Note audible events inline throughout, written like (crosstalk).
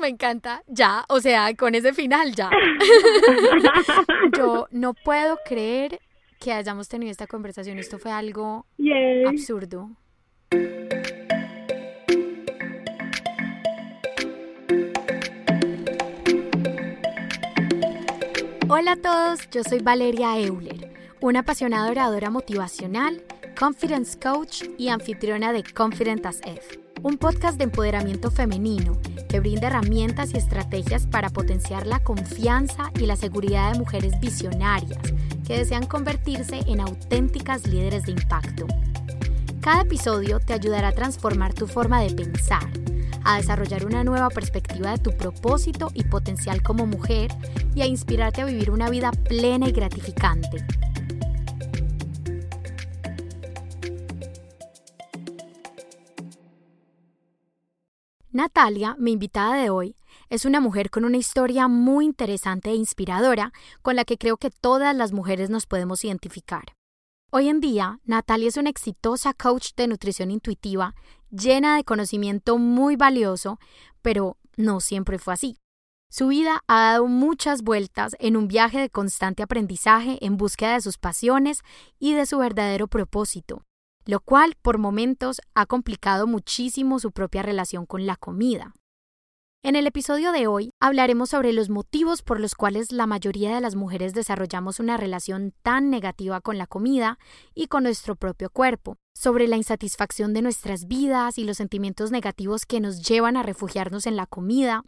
Me encanta, ya, o sea, con ese final ya. (laughs) Yo no puedo creer que hayamos tenido esta conversación. Esto fue algo absurdo. Hola a todos, yo soy Valeria Euler, una apasionada oradora motivacional, confidence coach y anfitriona de Confident as F, un podcast de empoderamiento femenino que brinda herramientas y estrategias para potenciar la confianza y la seguridad de mujeres visionarias que desean convertirse en auténticas líderes de impacto. Cada episodio te ayudará a transformar tu forma de pensar a desarrollar una nueva perspectiva de tu propósito y potencial como mujer y a inspirarte a vivir una vida plena y gratificante. Natalia, mi invitada de hoy, es una mujer con una historia muy interesante e inspiradora con la que creo que todas las mujeres nos podemos identificar. Hoy en día, Natalia es una exitosa coach de nutrición intuitiva, llena de conocimiento muy valioso, pero no siempre fue así. Su vida ha dado muchas vueltas en un viaje de constante aprendizaje en búsqueda de sus pasiones y de su verdadero propósito, lo cual por momentos ha complicado muchísimo su propia relación con la comida. En el episodio de hoy hablaremos sobre los motivos por los cuales la mayoría de las mujeres desarrollamos una relación tan negativa con la comida y con nuestro propio cuerpo, sobre la insatisfacción de nuestras vidas y los sentimientos negativos que nos llevan a refugiarnos en la comida.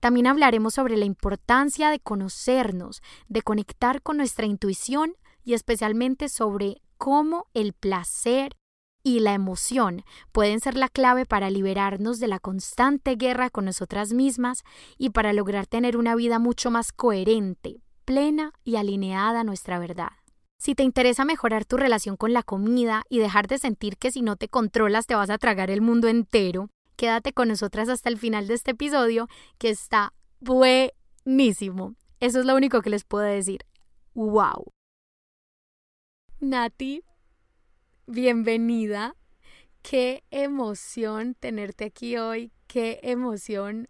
También hablaremos sobre la importancia de conocernos, de conectar con nuestra intuición y especialmente sobre cómo el placer y la emoción pueden ser la clave para liberarnos de la constante guerra con nosotras mismas y para lograr tener una vida mucho más coherente, plena y alineada a nuestra verdad. Si te interesa mejorar tu relación con la comida y dejar de sentir que si no te controlas te vas a tragar el mundo entero, quédate con nosotras hasta el final de este episodio que está buenísimo. Eso es lo único que les puedo decir. ¡Wow! Nati, bienvenida. Qué emoción tenerte aquí hoy, qué emoción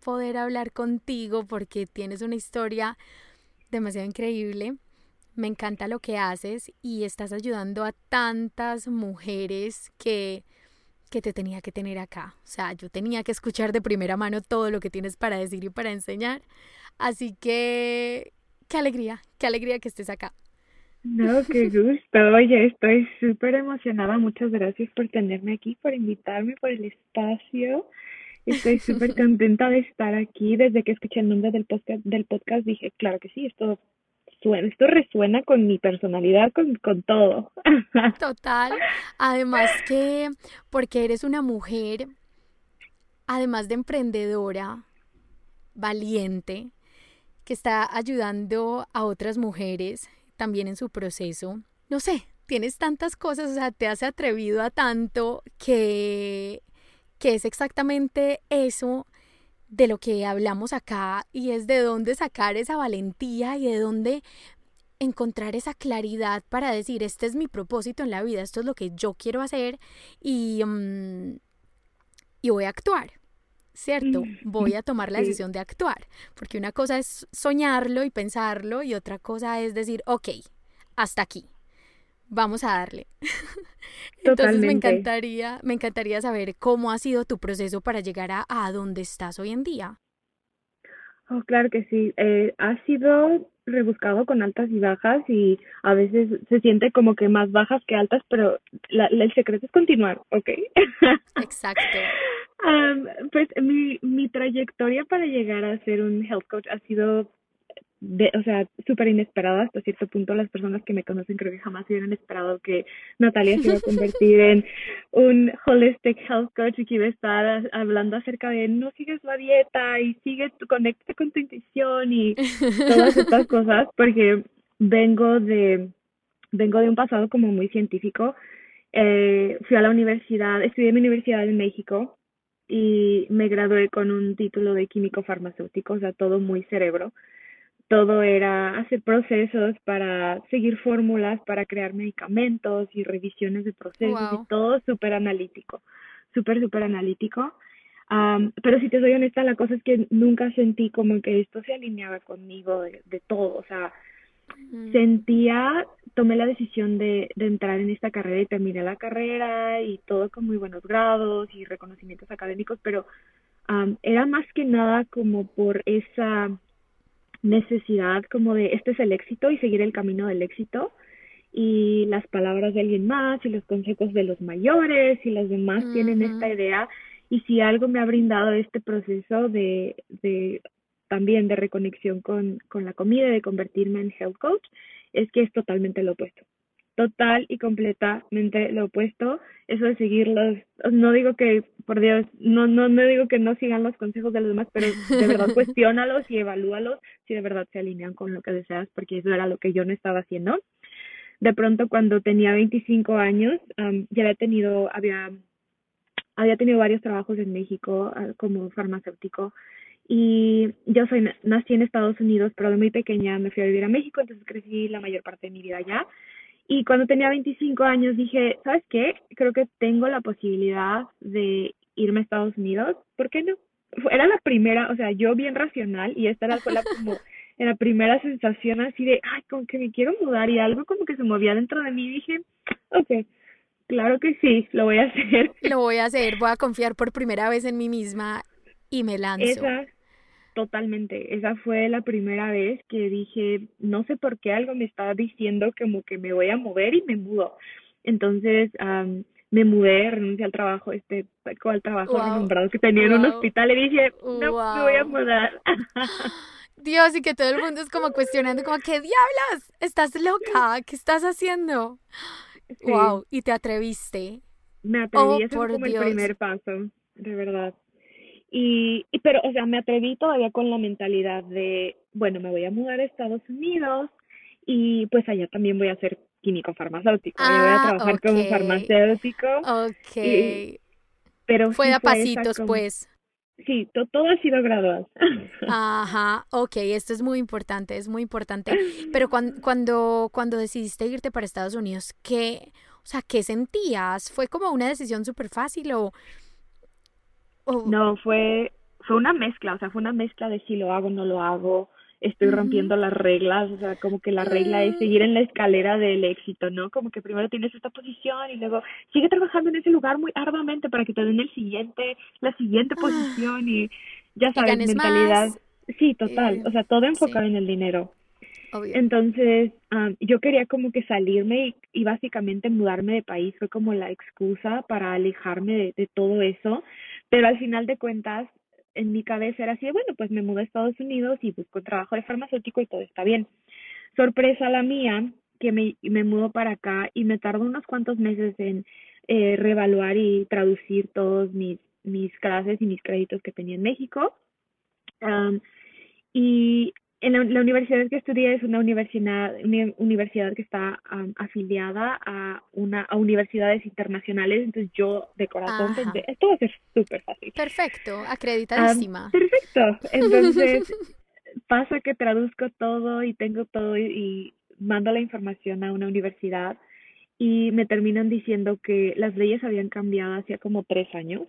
poder hablar contigo porque tienes una historia demasiado increíble. Me encanta lo que haces y estás ayudando a tantas mujeres que que te tenía que tener acá. O sea, yo tenía que escuchar de primera mano todo lo que tienes para decir y para enseñar. Así que, qué alegría, qué alegría que estés acá. No, qué gusto. Oye, estoy súper emocionada. Muchas gracias por tenerme aquí, por invitarme, por el espacio. Estoy súper (laughs) contenta de estar aquí. Desde que escuché el nombre del podcast, del podcast dije, claro que sí, esto suena, esto resuena con mi personalidad, con, con todo. (laughs) Total. Además que, porque eres una mujer, además de emprendedora, valiente, que está ayudando a otras mujeres también en su proceso. No sé, tienes tantas cosas, o sea, te has atrevido a tanto que, que es exactamente eso de lo que hablamos acá y es de dónde sacar esa valentía y de dónde encontrar esa claridad para decir, este es mi propósito en la vida, esto es lo que yo quiero hacer y, mm, y voy a actuar. ¿Cierto? Mm, Voy a tomar la decisión de actuar, porque una cosa es soñarlo y pensarlo y otra cosa es decir, ok, hasta aquí, vamos a darle. (laughs) Entonces me encantaría, me encantaría saber cómo ha sido tu proceso para llegar a, a donde estás hoy en día. Oh, claro que sí. Eh, ha sido rebuscado con altas y bajas y a veces se siente como que más bajas que altas, pero la, el secreto es continuar, ¿ok? (laughs) Exacto. pues mi, mi trayectoria para llegar a ser un health coach ha sido de, o sea, súper inesperada hasta cierto punto. Las personas que me conocen creo que jamás hubieran esperado que Natalia se iba a convertir en un holistic health coach y que iba a estar hablando acerca de no sigues la dieta y sigue, tu, conecta con tu intuición y todas estas (laughs) cosas, porque vengo de, vengo de un pasado como muy científico. Eh, fui a la universidad, estudié en mi universidad en México y me gradué con un título de químico farmacéutico, o sea, todo muy cerebro todo era hacer procesos para seguir fórmulas, para crear medicamentos y revisiones de procesos y todo súper analítico, súper, súper analítico. pero si te soy honesta, la cosa es que nunca sentí como que esto se alineaba conmigo de, de todo. O sea, sentía, tomé la decisión de, de entrar en esta carrera y terminé la carrera y todo con muy buenos grados y reconocimientos académicos, pero era más que nada como por esa necesidad como de este es el éxito y seguir el camino del éxito y las palabras de alguien más y los consejos de los mayores y los demás tienen esta idea. Y si algo me ha brindado este proceso de, de también de reconexión con, con la comida y de convertirme en health coach es que es totalmente lo opuesto total y completamente lo opuesto. Eso de seguirlos, no digo que, por Dios, no, no, no digo que no sigan los consejos de los demás, pero de verdad (laughs) cuestiónalos y evalúalos si de verdad se alinean con lo que deseas, porque eso era lo que yo no estaba haciendo. De pronto, cuando tenía 25 años, ya había tenido, había, había tenido varios trabajos en México ah, como farmacéutico y yo soy nací en Estados Unidos, pero de muy pequeña me fui a vivir a México, entonces crecí la mayor parte de mi vida allá. Y cuando tenía 25 años dije, ¿sabes qué? Creo que tengo la posibilidad de irme a Estados Unidos. ¿Por qué no? Era la primera, o sea, yo bien racional y esta era fue la (laughs) como la primera sensación así de, ay, como que me quiero mudar y algo como que se movía dentro de mí dije, ok, claro que sí, lo voy a hacer. Lo voy a hacer, voy a confiar por primera vez en mí misma y me lanzo. Esa, Totalmente, esa fue la primera vez que dije, no sé por qué algo me estaba diciendo como que me voy a mover y me mudo. Entonces, me mudé, renuncié al trabajo, este, al trabajo renombrado que tenía en un hospital y dije, no, me voy a mudar. (gasps) Dios, y que todo el mundo es como cuestionando, como, ¿qué diablos? ¿Estás loca? ¿Qué estás haciendo? Wow, y te atreviste. Me atreví, oh, ese fue como el primer paso, de verdad. Y, y, pero, o sea, me atreví todavía con la mentalidad de, bueno, me voy a mudar a Estados Unidos y pues allá también voy a ser químico farmacéutico. voy a ah, trabajar como farmacéutico. Ok. pero fue a pasitos, pues. Sí, todo ha sido gradual. (laughs) Ajá, ok, esto es muy importante, es muy importante. Pero cuando, cuando, cuando decidiste irte para Estados Unidos, ¿qué, o sea, qué sentías? ¿Fue como una decisión súper fácil o Oh. No, fue, fue una mezcla, o sea, fue una mezcla de si lo hago o no lo hago, estoy rompiendo las reglas, o sea, como que la regla es seguir en la escalera del éxito, ¿no? Como que primero tienes esta posición y luego sigue trabajando en ese lugar muy arduamente para que te den el siguiente, la siguiente ah. posición y ya sabes, mentalidad. Sí, total, eh, o sea, todo enfocado en el dinero. Entonces, yo quería como que salirme y, y, básicamente mudarme de país fue como la excusa para alejarme de, de todo eso pero al final de cuentas, en mi cabeza era así, bueno, pues me mudo a Estados Unidos y busco trabajo de farmacéutico y todo está bien. Sorpresa la mía, que me, me mudo para acá y me tardó unos cuantos meses en eh, reevaluar y traducir todos mis, mis clases y mis créditos que tenía en México. y en la, universidad que estudié es una universidad, una universidad que está afiliada a una a universidades internacionales, entonces yo de corazón pensé, esto va a ser súper fácil. Perfecto, acreditadísima. perfecto, entonces (laughs) pasa que traduzco todo y tengo todo y mando la información a una universidad y me terminan diciendo que las leyes habían cambiado hacía como tres años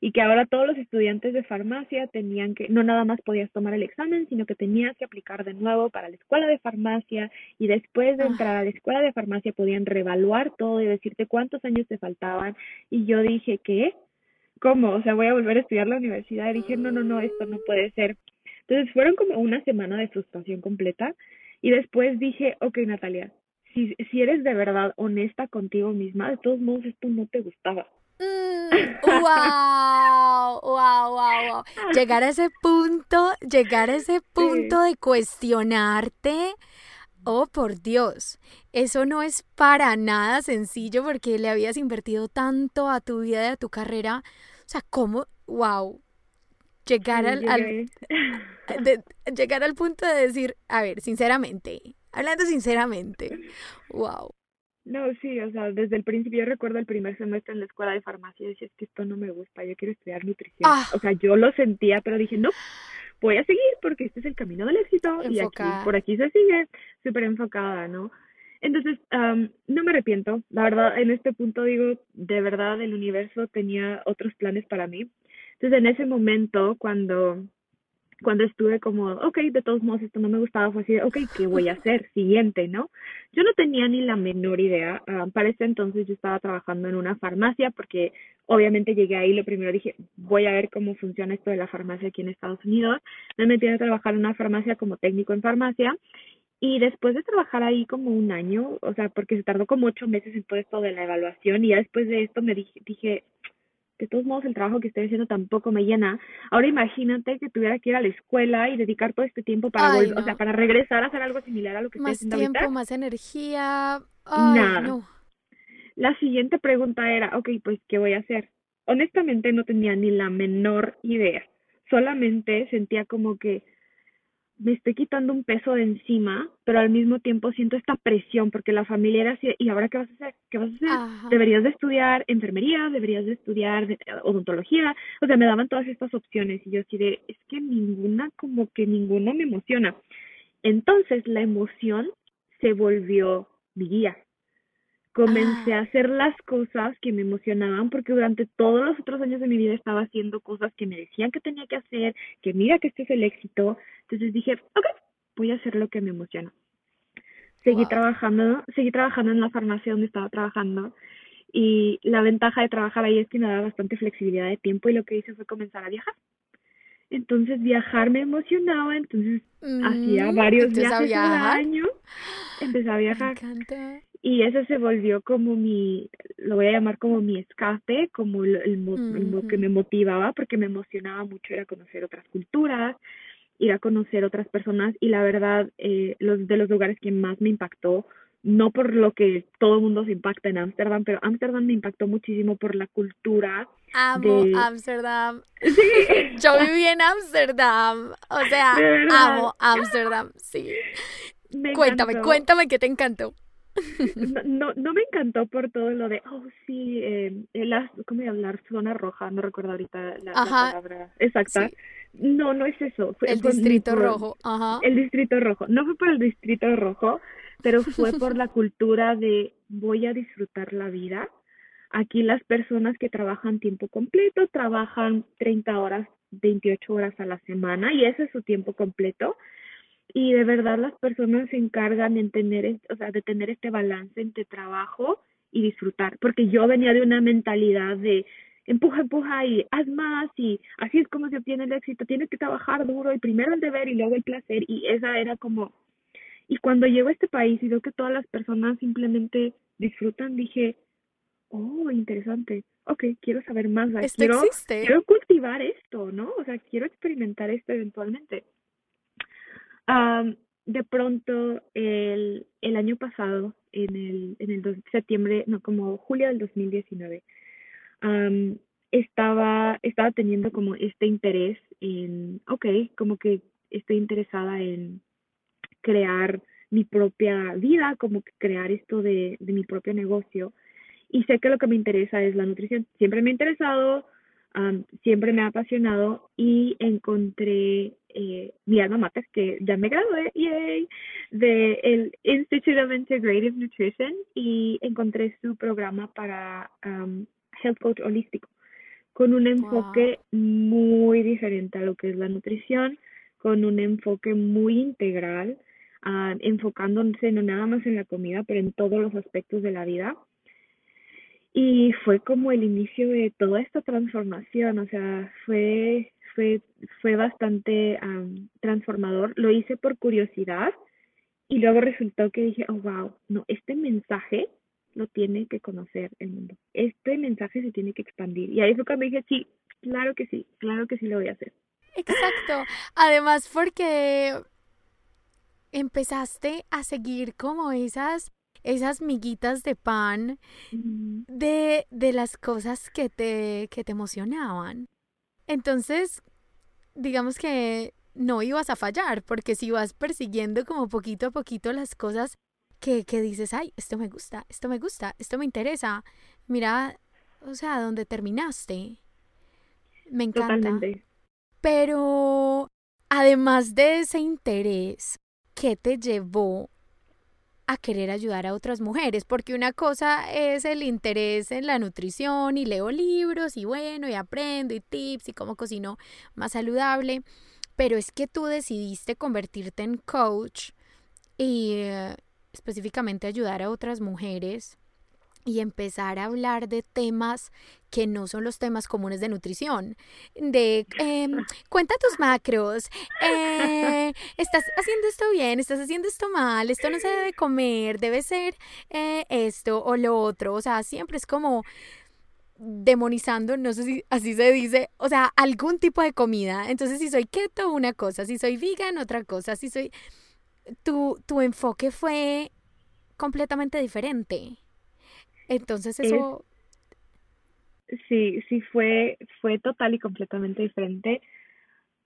y que ahora todos los estudiantes de farmacia tenían que, no nada más podías tomar el examen, sino que tenías que aplicar de nuevo para la escuela de farmacia y después de entrar a la escuela de farmacia podían reevaluar todo y decirte cuántos años te faltaban y yo dije, ¿qué? ¿Cómo? O sea, voy a volver a estudiar la universidad y dije, no, no, no, esto no puede ser. Entonces fueron como una semana de frustración completa y después dije, ok, Natalia, si, si eres de verdad honesta contigo misma, de todos modos esto no te gustaba. Wow, wow, wow, Llegar a ese punto, llegar a ese punto de cuestionarte. Oh, por Dios, eso no es para nada sencillo porque le habías invertido tanto a tu vida y a tu carrera. O sea, ¿cómo? Wow. Llegar al, (laughs) llegar al punto de decir, a ver, sinceramente, hablando sinceramente, wow. No, sí, o sea, desde el principio yo recuerdo el primer semestre en la escuela de farmacia y decía, es que esto no me gusta, yo quiero estudiar nutrición. Ah. O sea, yo lo sentía, pero dije, no, voy a seguir porque este es el camino del éxito y aquí, por aquí se sigue súper enfocada, ¿no? Entonces, no me arrepiento. La verdad, en este punto digo, de verdad, el universo tenía otros planes para mí. Entonces, en ese momento, cuando cuando estuve como, ok, de todos modos esto no me gustaba, fue así, ok, ¿qué voy a hacer? (laughs) Siguiente, ¿no? Yo no tenía ni la menor idea. Ah, para ese entonces yo estaba trabajando en una farmacia porque obviamente llegué ahí, lo primero dije, voy a ver cómo funciona esto de la farmacia aquí en Estados Unidos. Me metí a trabajar en una farmacia como técnico en farmacia y después de trabajar ahí como un año, o sea, porque se tardó como ocho meses en todo esto de la evaluación y ya después de esto me dije, dije de todos modos el trabajo que estoy haciendo tampoco me llena. Ahora imagínate que tuviera que ir a la escuela y dedicar todo este tiempo para o sea, para regresar a hacer algo similar a lo que más estoy haciendo tiempo, más energía. Ay, No. La siguiente pregunta era, ok, pues, ¿qué voy a hacer? Honestamente no tenía ni la menor idea. Solamente sentía como que me estoy quitando un peso de encima, pero al mismo tiempo siento esta presión porque la familia era así, ¿y ahora qué vas a hacer? ¿Qué vas a hacer? Deberías de estudiar enfermería, deberías de estudiar eh, odontología, o sea, me daban todas estas opciones y yo así de, es que ninguna, como que ninguna me emociona. Entonces la emoción se volvió mi guía comencé a ah. hacer las cosas que me emocionaban porque durante todos los otros años de mi vida estaba haciendo cosas que me decían que tenía que hacer, que mira que este es el éxito. Entonces dije, ok, voy a hacer lo que me emociona. Seguí trabajando, seguí trabajando en la farmacia donde estaba trabajando y la ventaja de trabajar ahí es que me daba bastante flexibilidad de tiempo y lo que hice fue comenzar a viajar. Entonces viajar me emocionaba, entonces hacía mm, varios viajes al año. Empecé a viajar. Me encanta y eso se volvió como mi, lo voy a llamar como mi escape, como el, el, que me motivaba, porque me emocionaba mucho ir a conocer otras culturas, ir a conocer otras personas y la verdad, eh, los de los lugares que más me impactó, no por lo que todo el mundo se impacta en Ámsterdam, pero Ámsterdam me impactó muchísimo por la cultura. Amo Ámsterdam. (laughs) Yo viví en Ámsterdam. O sea, amo Ámsterdam, sí. cuéntame, cuéntame qué te encantó no, no, me encantó por todo lo de, oh, sí, eh, la, ¿cómo iba a hablar? Zona roja, no recuerdo ahorita la, palabra exacta. No, no es eso. Fue, el distrito rojo, ajá. El distrito rojo. No fue por el distrito rojo, pero fue por la (laughs) cultura de voy a disfrutar la vida. Aquí las personas que trabajan tiempo completo trabajan 30 horas, 28 horas a la semana y ese es su tiempo completo y de verdad las personas se encargan en tener, o sea, de tener este balance entre trabajo y disfrutar, porque yo venía de una mentalidad de empuja, empuja y haz más y así es como se obtiene el éxito, tienes que trabajar duro y primero el deber y luego el placer y esa era como y cuando llego a este país y veo que todas las personas simplemente disfrutan, dije, oh, interesante, ok, quiero saber más, quiero, quiero cultivar esto, ¿no? O sea, quiero experimentar esto eventualmente de pronto, el, el año pasado, en el, en el septiembre, no, como julio del 2019, estaba, estaba teniendo como este interés en, ok, como que estoy interesada en crear mi propia vida, como que crear esto de, de mi propio negocio. Y sé que lo que me interesa es la nutrición. Siempre me ha interesado, siempre me ha apasionado y encontré eh, mi alma mater, que ya me gradué, yay, de el Institute of Integrative Nutrition y encontré su programa para Health Coach Holístico, con un enfoque muy diferente a lo que es la nutrición, con un enfoque muy integral, enfocándose no nada más en la comida, pero en todos los aspectos de la vida y fue como el inicio de toda esta transformación, o sea, fue, fue, fue bastante transformador. Lo hice por curiosidad y luego resultó que dije, oh, wow, no, este mensaje lo tiene que conocer el mundo. Este mensaje se tiene que expandir. Y ahí fue cuando dije, sí, claro que sí, claro que sí lo voy a hacer. Exacto. Además, porque empezaste a seguir como esas esas miguitas de pan de, de las cosas que te, que te emocionaban. Entonces, digamos que no ibas a fallar, porque si vas persiguiendo como poquito a poquito las cosas que, que dices, ay, esto me gusta, esto me gusta, esto me interesa, mira, o sea, dónde terminaste. Me encanta. Pero además de ese interés, ¿qué te llevó a querer ayudar a otras mujeres, porque una cosa es el interés en la nutrición y leo libros y bueno, y aprendo y tips y cómo cocino más saludable, pero es que tú decidiste convertirte en coach y eh, específicamente ayudar a otras mujeres y empezar a hablar de temas que no son los temas comunes de nutrición, de em, (laughs) cuenta tus macros, eh, estás haciendo esto bien, estás haciendo esto mal, esto no se debe comer, debe ser eh, esto o lo otro, o sea, siempre es como demonizando, no sé si así se dice, o sea, algún tipo de comida. Entonces, si soy keto, una cosa, si soy vegan, otra cosa, si soy... Tu, tu enfoque fue completamente diferente. Entonces eso... sí, sí fue, fue total y completamente diferente,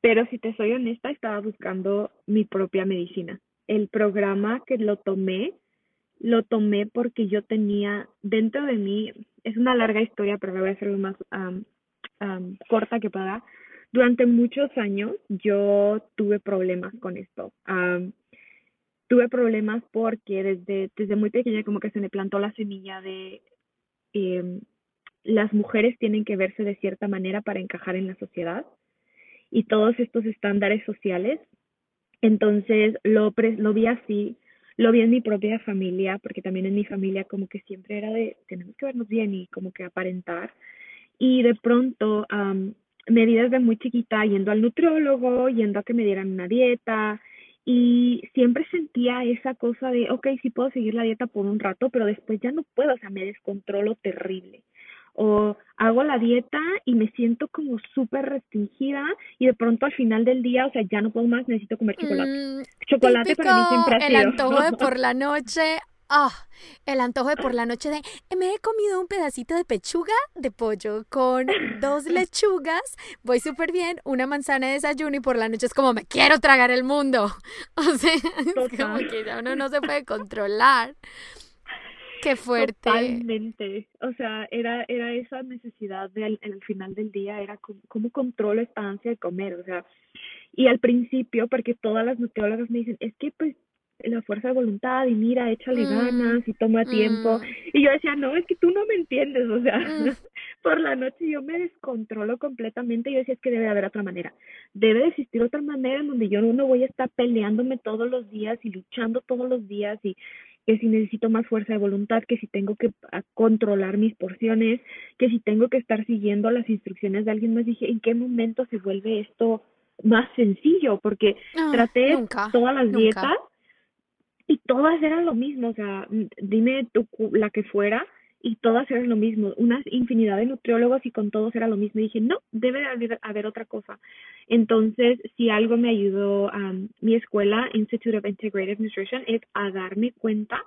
pero si te soy honesta, estaba buscando mi propia medicina. El programa que lo tomé, lo tomé porque yo tenía dentro de mí, es una larga historia, pero la voy a hacer lo más corta que pueda. Durante muchos años yo tuve problemas con esto tuve problemas porque desde, desde muy pequeña como que se me plantó la semilla de eh, las mujeres tienen que verse de cierta manera para encajar en la sociedad y todos estos estándares sociales. Entonces lo, lo vi así, lo vi en mi propia familia, porque también en mi familia como que siempre era de tenemos que vernos bien y como que aparentar. Y de pronto me vi desde muy chiquita yendo al nutriólogo, yendo a que me dieran una dieta, y siempre sentía esa cosa de, ok, sí puedo seguir la dieta por un rato, pero después ya no puedo, o sea, me descontrolo terrible. O hago la dieta y me siento como súper restringida y de pronto al final del día, o sea, ya no puedo más, necesito comer chocolate. Mm, chocolate para mí siempre ha sido. El antojo de por (laughs) la noche, Ah, el antojo de por la noche de me he comido un pedacito de pechuga de pollo con dos (laughs) lechugas, voy súper bien, una manzana de desayuno y por la noche es como me quiero tragar el mundo. (laughs) O sea, es como que ya uno no se puede controlar. Qué fuerte. Totalmente. O sea, era, era esa necesidad de al, final del día, era como, cómo controlo esta ansia de comer. O sea, y al principio, porque todas las nutriólogas me dicen, es que pues la fuerza de voluntad y mira, échale mm, ganas y toma tiempo. Mm. Y yo decía, no, es que tú no me entiendes, o sea, mm. (laughs) por la noche yo me descontrolo completamente y yo decía, es que debe haber otra manera. Debe existir otra manera en donde yo no voy a estar peleándome todos los días y luchando todos los días y que si necesito más fuerza de voluntad, que si tengo que controlar mis porciones, que si tengo que estar siguiendo las instrucciones de alguien más, dije, ¿en qué momento se vuelve esto más sencillo? Porque ah, traté todas las dietas y todas eran lo mismo, o sea, dime tú la que fuera y todas eran lo mismo, una infinidad de nutriólogos y con todos era lo mismo. Y dije, no, debe haber, haber otra cosa. Entonces, si algo me ayudó a mi escuela, Institute of Integrative Nutrition, es a darme cuenta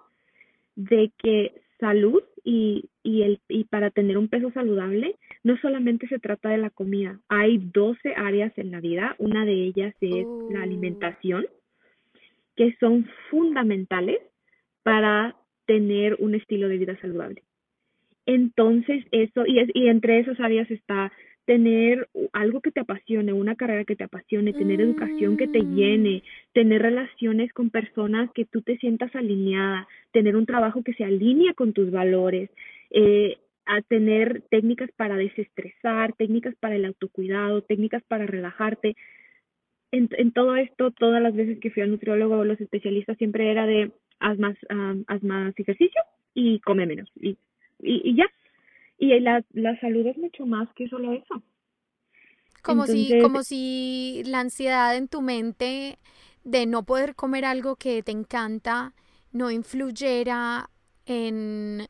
de que salud y, y, el, y para tener un peso saludable no solamente se trata de la comida, hay 12 áreas en la vida, una de ellas es la oh. alimentación, que son fundamentales para tener un estilo de vida saludable. Entonces, eso, y, es, y entre esas áreas está tener algo que te apasione, una carrera que te apasione, tener educación que te mm. llene, tener relaciones con personas que tú te sientas alineada, tener un trabajo que se alinea con tus valores, eh, a tener técnicas para desestresar, técnicas para el autocuidado, técnicas para relajarte en, todo esto, todas las veces que fui al nutriólogo, los especialistas siempre era de haz más, haz más ejercicio y come menos. Y, y, ya. Y la, la salud es mucho más que solo eso. Como si, como si la ansiedad en tu mente de no poder comer algo que te encanta no influyera en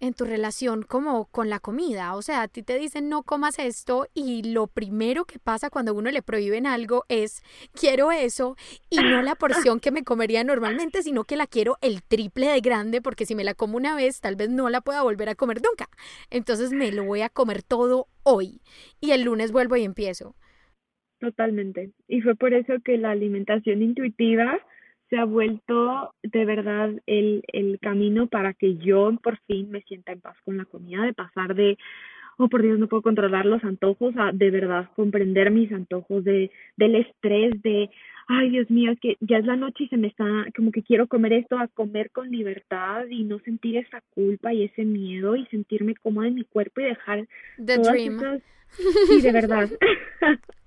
en tu relación como con la comida. O sea, a ti te dicen no comas esto y lo primero que pasa cuando uno le prohíben algo es quiero eso y no la porción que me comería normalmente, sino que la quiero el triple de grande porque si me la como una vez tal vez no la pueda volver a comer nunca. Entonces me lo voy a comer todo hoy y el lunes vuelvo y empiezo. Totalmente. Y fue por eso que la alimentación intuitiva se ha vuelto de verdad el, el camino para que yo por fin me sienta en paz con la comida, de pasar de, oh por Dios, no puedo controlar los antojos, a de verdad comprender mis antojos, de, del estrés, de, ay Dios mío, es que ya es la noche y se me está, como que quiero comer esto, a comer con libertad y no sentir esa culpa y ese miedo y sentirme cómoda en mi cuerpo y dejar The todas dream. esas- Sí, de verdad. (laughs)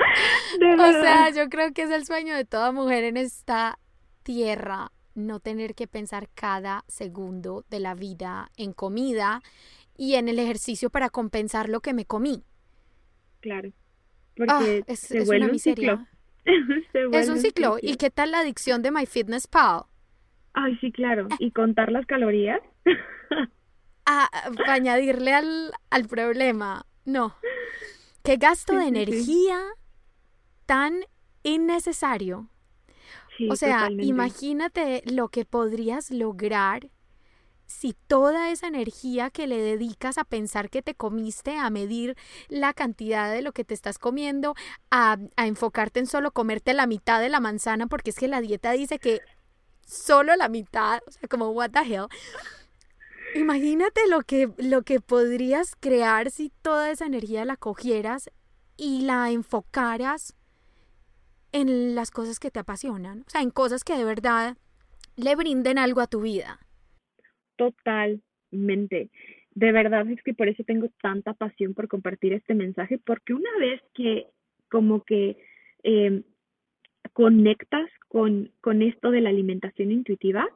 (laughs) O sea, yo creo que es el sueño de toda mujer en esta tierra, no tener que pensar cada segundo de la vida en comida y en el ejercicio para compensar lo que me comí. Claro. Ah, Porque es, se es vuelve una un ciclo. miseria. (laughs) Se Es un ciclo. ¿Y qué tal la adicción de MyFitnessPal? Ay, sí, claro. Y contar las calorías. A, (laughs) para añadirle al, al problema. No. ¿Qué gasto de energía tan innecesario? Sí, O sea, totalmente. imagínate lo que podrías lograr si toda esa energía que le dedicas a pensar que te comiste, a medir la cantidad de lo que te estás comiendo, a, a enfocarte en solo comerte la mitad de la manzana, porque es que la dieta dice que solo la mitad, o sea, como what the hell. Imagínate lo que, lo que podrías crear si toda esa energía la cogieras y la enfocaras en las cosas que te apasionan, o sea, en cosas que de verdad le brinden algo a tu vida. Totalmente. De verdad es que por eso tengo tanta pasión por compartir este mensaje, porque una vez que como que eh, conectas con, con esto de la alimentación intuitiva,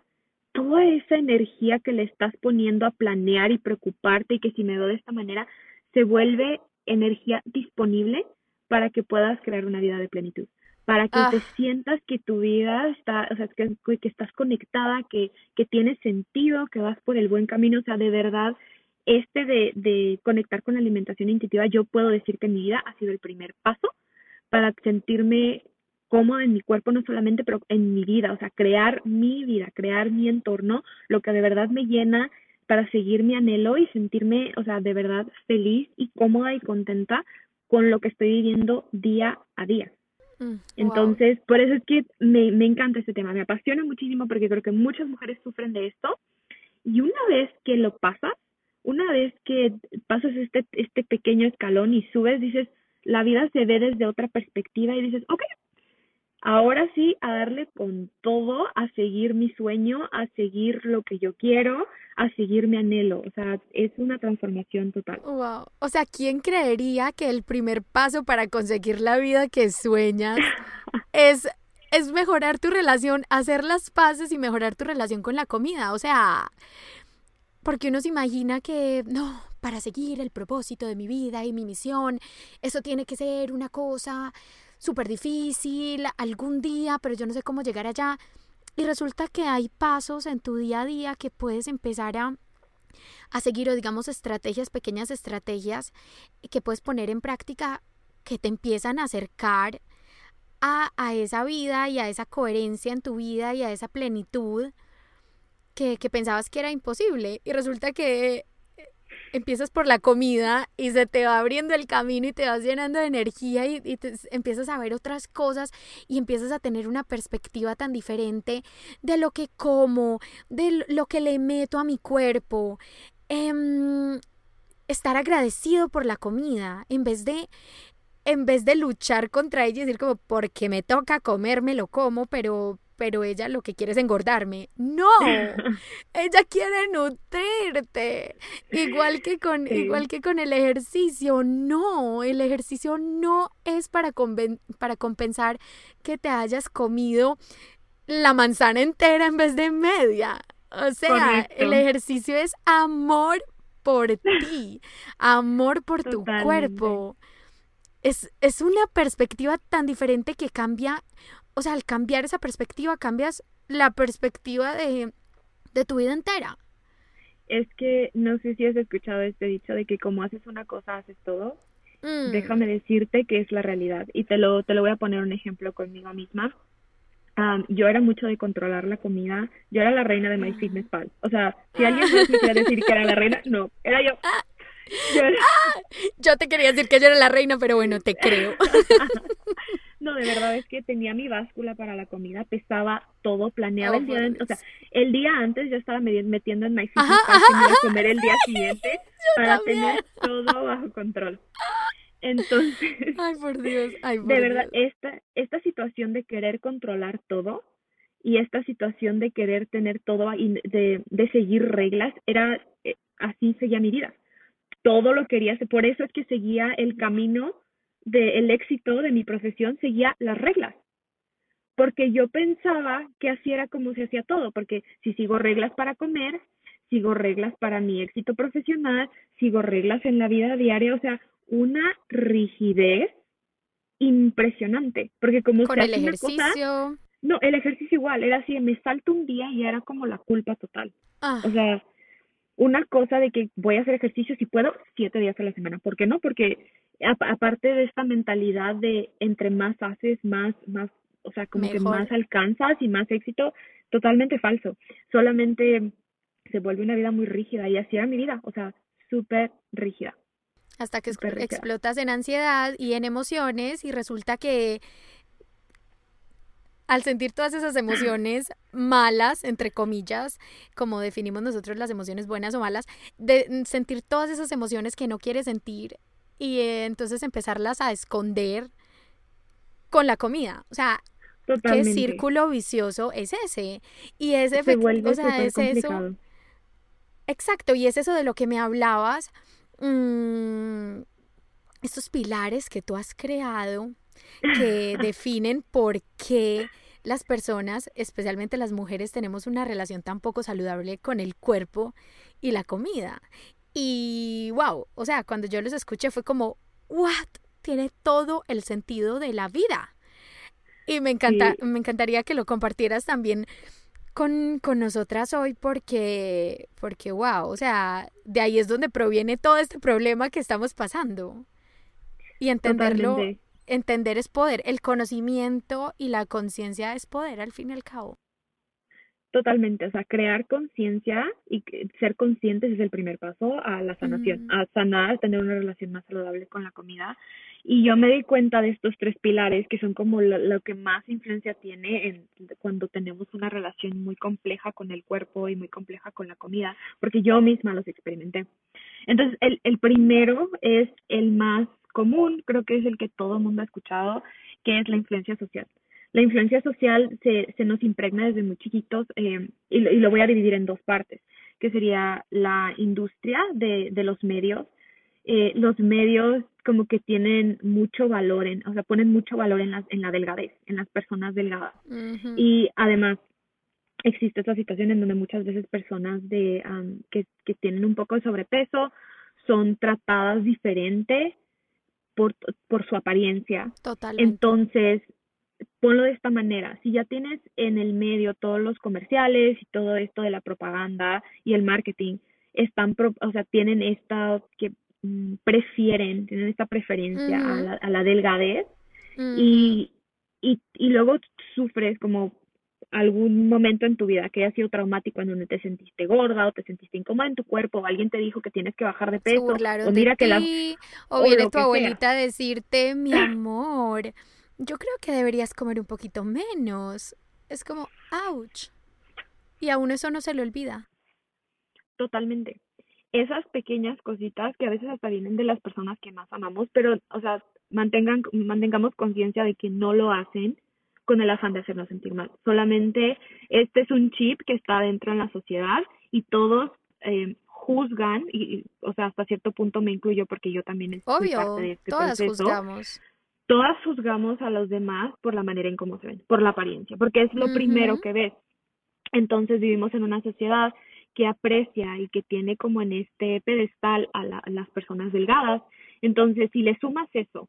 toda esa energía que le estás poniendo a planear y preocuparte y que si me veo de esta manera, se vuelve energía disponible para que puedas crear una vida de plenitud, para que Ah. te sientas que tu vida está, o sea, que, que estás conectada, que, que tiene sentido, que vas por el buen camino, o sea, de verdad, este de, de conectar con la alimentación intuitiva, yo puedo decir que en mi vida ha sido el primer paso para sentirme cómoda en mi cuerpo, no solamente, pero en mi vida, o sea, crear mi vida, crear mi entorno, lo que de verdad me llena para seguir mi anhelo y sentirme, o sea, de verdad feliz y cómoda y contenta con lo que estoy viviendo día a día. Mm. Entonces, por eso es que me, me encanta este tema, me apasiona muchísimo porque creo que muchas mujeres sufren de esto y una vez que lo pasas, una vez que pasas este, este pequeño escalón y subes, dices, la vida se ve desde otra perspectiva y dices, ok, ahora sí, a darle con todo, a seguir mi sueño, a seguir lo que yo quiero, a seguir mi anhelo. O sea, es una transformación total. Wow. O sea, ¿quién creería que el primer paso para conseguir la vida que sueñas (laughs) es, es mejorar tu relación, hacer las paces y mejorar tu relación con la comida? O sea, porque uno se imagina que no, para seguir el propósito de mi vida y mi misión, eso tiene que ser una cosa súper difícil algún día, pero yo no sé cómo llegar allá. Y resulta que hay pasos en tu día a día que puedes empezar a, a seguir o digamos estrategias, pequeñas estrategias que puedes poner en práctica que te empiezan a acercar a, a esa vida y a esa coherencia en tu vida y a esa plenitud que, que pensabas que era imposible. Y resulta que empiezas por la comida y se te va abriendo el camino y te vas llenando de energía y, te, empiezas a ver otras cosas y empiezas a tener una perspectiva tan diferente de lo que como, de lo que le meto a mi cuerpo. Eh, estar agradecido por la comida en vez de en vez de luchar contra ella y decir como porque me toca comer me lo como pero pero ella lo que quiere es engordarme. No, (laughs) ella quiere nutrirte. Igual que con, Sí. igual que con el ejercicio. No, el ejercicio no es para, conven- para compensar que te hayas comido la manzana entera en vez de media. O sea, Correcto. el ejercicio es amor por ti, amor por tu cuerpo. Es, es una perspectiva tan diferente que cambia, o sea, al cambiar esa perspectiva, cambias la perspectiva de, de tu vida entera. Es que no sé si has escuchado este dicho de que como haces una cosa, haces todo. Mm, Déjame decirte que es la realidad. Y te lo, te lo voy a poner un ejemplo conmigo misma. Am, yo era mucho de controlar la comida. Yo era la reina de MyFitnessPal. O sea, si alguien me quiere decir que era la reina, no, era yo. Yo era- Yo te quería decir que yo era la reina, pero bueno, te creo. (laughs) No, de verdad es que tenía mi báscula para la comida, pesaba todo, planeaba Oh, el día o sea, el día antes yo estaba metiendo en MyFitnessPal Ajá, que me iba a comer el día (laughs) siguiente para también. tener todo bajo control. Entonces, ay por Dios, ay por de verdad, Dios. esta, esta situación de querer controlar todo y esta situación de querer tener todo y de, de seguir reglas, era eh, así seguía mi vida. Todo lo quería hacer, por eso es que seguía el camino del éxito de mi profesión, seguía las reglas. Porque yo pensaba que así era como se hacía todo, porque si sigo reglas para comer, sigo reglas para mi éxito profesional, sigo reglas en la vida diaria, o sea, una rigidez impresionante, porque como Con se el hace una cosa, ejercicio. no, el ejercicio igual, era así, me salto un día y era como la culpa total. Ah, O sea, una cosa de que voy a hacer ejercicio si puedo siete días a la semana. ¿Por qué no? Porque aparte de esta mentalidad de entre más haces, más, más, o sea, como que más alcanzas y más éxito, totalmente falso. Solamente se vuelve una vida muy rígida y así era mi vida, o sea, súper rígida. hasta que explotas en ansiedad y en emociones y resulta que al sentir todas esas emociones (clears throat) malas, entre comillas, como definimos nosotros las emociones buenas o malas, de sentir todas esas emociones que no quieres sentir y eh, entonces empezarlas a esconder con la comida. O sea, ¿qué círculo vicioso es ese? Y ese Se efecto, vuelve o sea, es eso. complicado. Exacto, y es eso de lo que me hablabas, mm, estos pilares que tú has creado que (laughs) definen por qué las personas, especialmente las mujeres, tenemos una relación tan poco saludable con el cuerpo y la comida. Y wow, o sea, cuando yo los escuché fue como, what, tiene todo el sentido de la vida. Y me encanta, Sí. me encantaría que lo compartieras también con, con nosotras hoy porque, porque wow, o sea, de ahí es donde proviene todo este problema que estamos pasando. Y entenderlo, Totalmente. entender es poder, el conocimiento y la conciencia es poder al fin y al cabo. Totalmente, o sea, crear conciencia y ser conscientes es el primer paso a la sanación, Mm. a sanar, tener una relación más saludable con la comida. Y yo me di cuenta de estos tres pilares que son como lo, lo que más influencia tiene en cuando tenemos una relación muy compleja con el cuerpo y muy compleja con la comida, porque yo misma los experimenté. Entonces, el, el primero es el más común, creo que es el que todo el mundo ha escuchado, que es la influencia social. La influencia social se, se nos impregna desde muy chiquitos eh, y, lo- y lo voy a dividir en dos partes, que sería la industria de, de los medios. Eh, los medios como que tienen mucho valor en, o sea, ponen mucho valor en la, en la delgadez, en las personas delgadas. Y además existe esta situación en donde muchas veces personas de am, que, que tienen un poco de sobrepeso son tratadas diferente por, por su apariencia. Totalmente. Entonces, ponlo de esta manera, si ya tienes en el medio todos los comerciales y todo esto de la propaganda y el marketing, están, pro- o sea, tienen esta que mm, prefieren, tienen esta preferencia a, la, a la delgadez y, y, y luego sufres como algún momento en tu vida que haya sido traumático en donde te sentiste gorda o te sentiste incómoda en tu cuerpo o alguien te dijo que tienes que bajar de peso o mira de que la o o viene tu abuelita a decirte, mi (laughs) amor, yo creo que deberías comer un poquito menos. Es como, ouch. Y a uno eso no se le olvida. Totalmente. Esas pequeñas cositas que a veces hasta vienen de las personas que más amamos, pero, o sea, mantengan, mantengamos conciencia de que no lo hacen con el afán de hacernos sentir mal. Solamente este es un chip que está dentro en la sociedad y todos eh, juzgan, y, y, o sea, hasta cierto punto me incluyo porque yo también soy parte Obvio, de este todas proceso. juzgamos. Todas juzgamos a los demás por la manera en cómo se ven, por la apariencia, porque es lo primero que ves. Entonces vivimos en una sociedad que aprecia y que tiene como en este pedestal a, la- a las personas delgadas. Entonces, si le sumas eso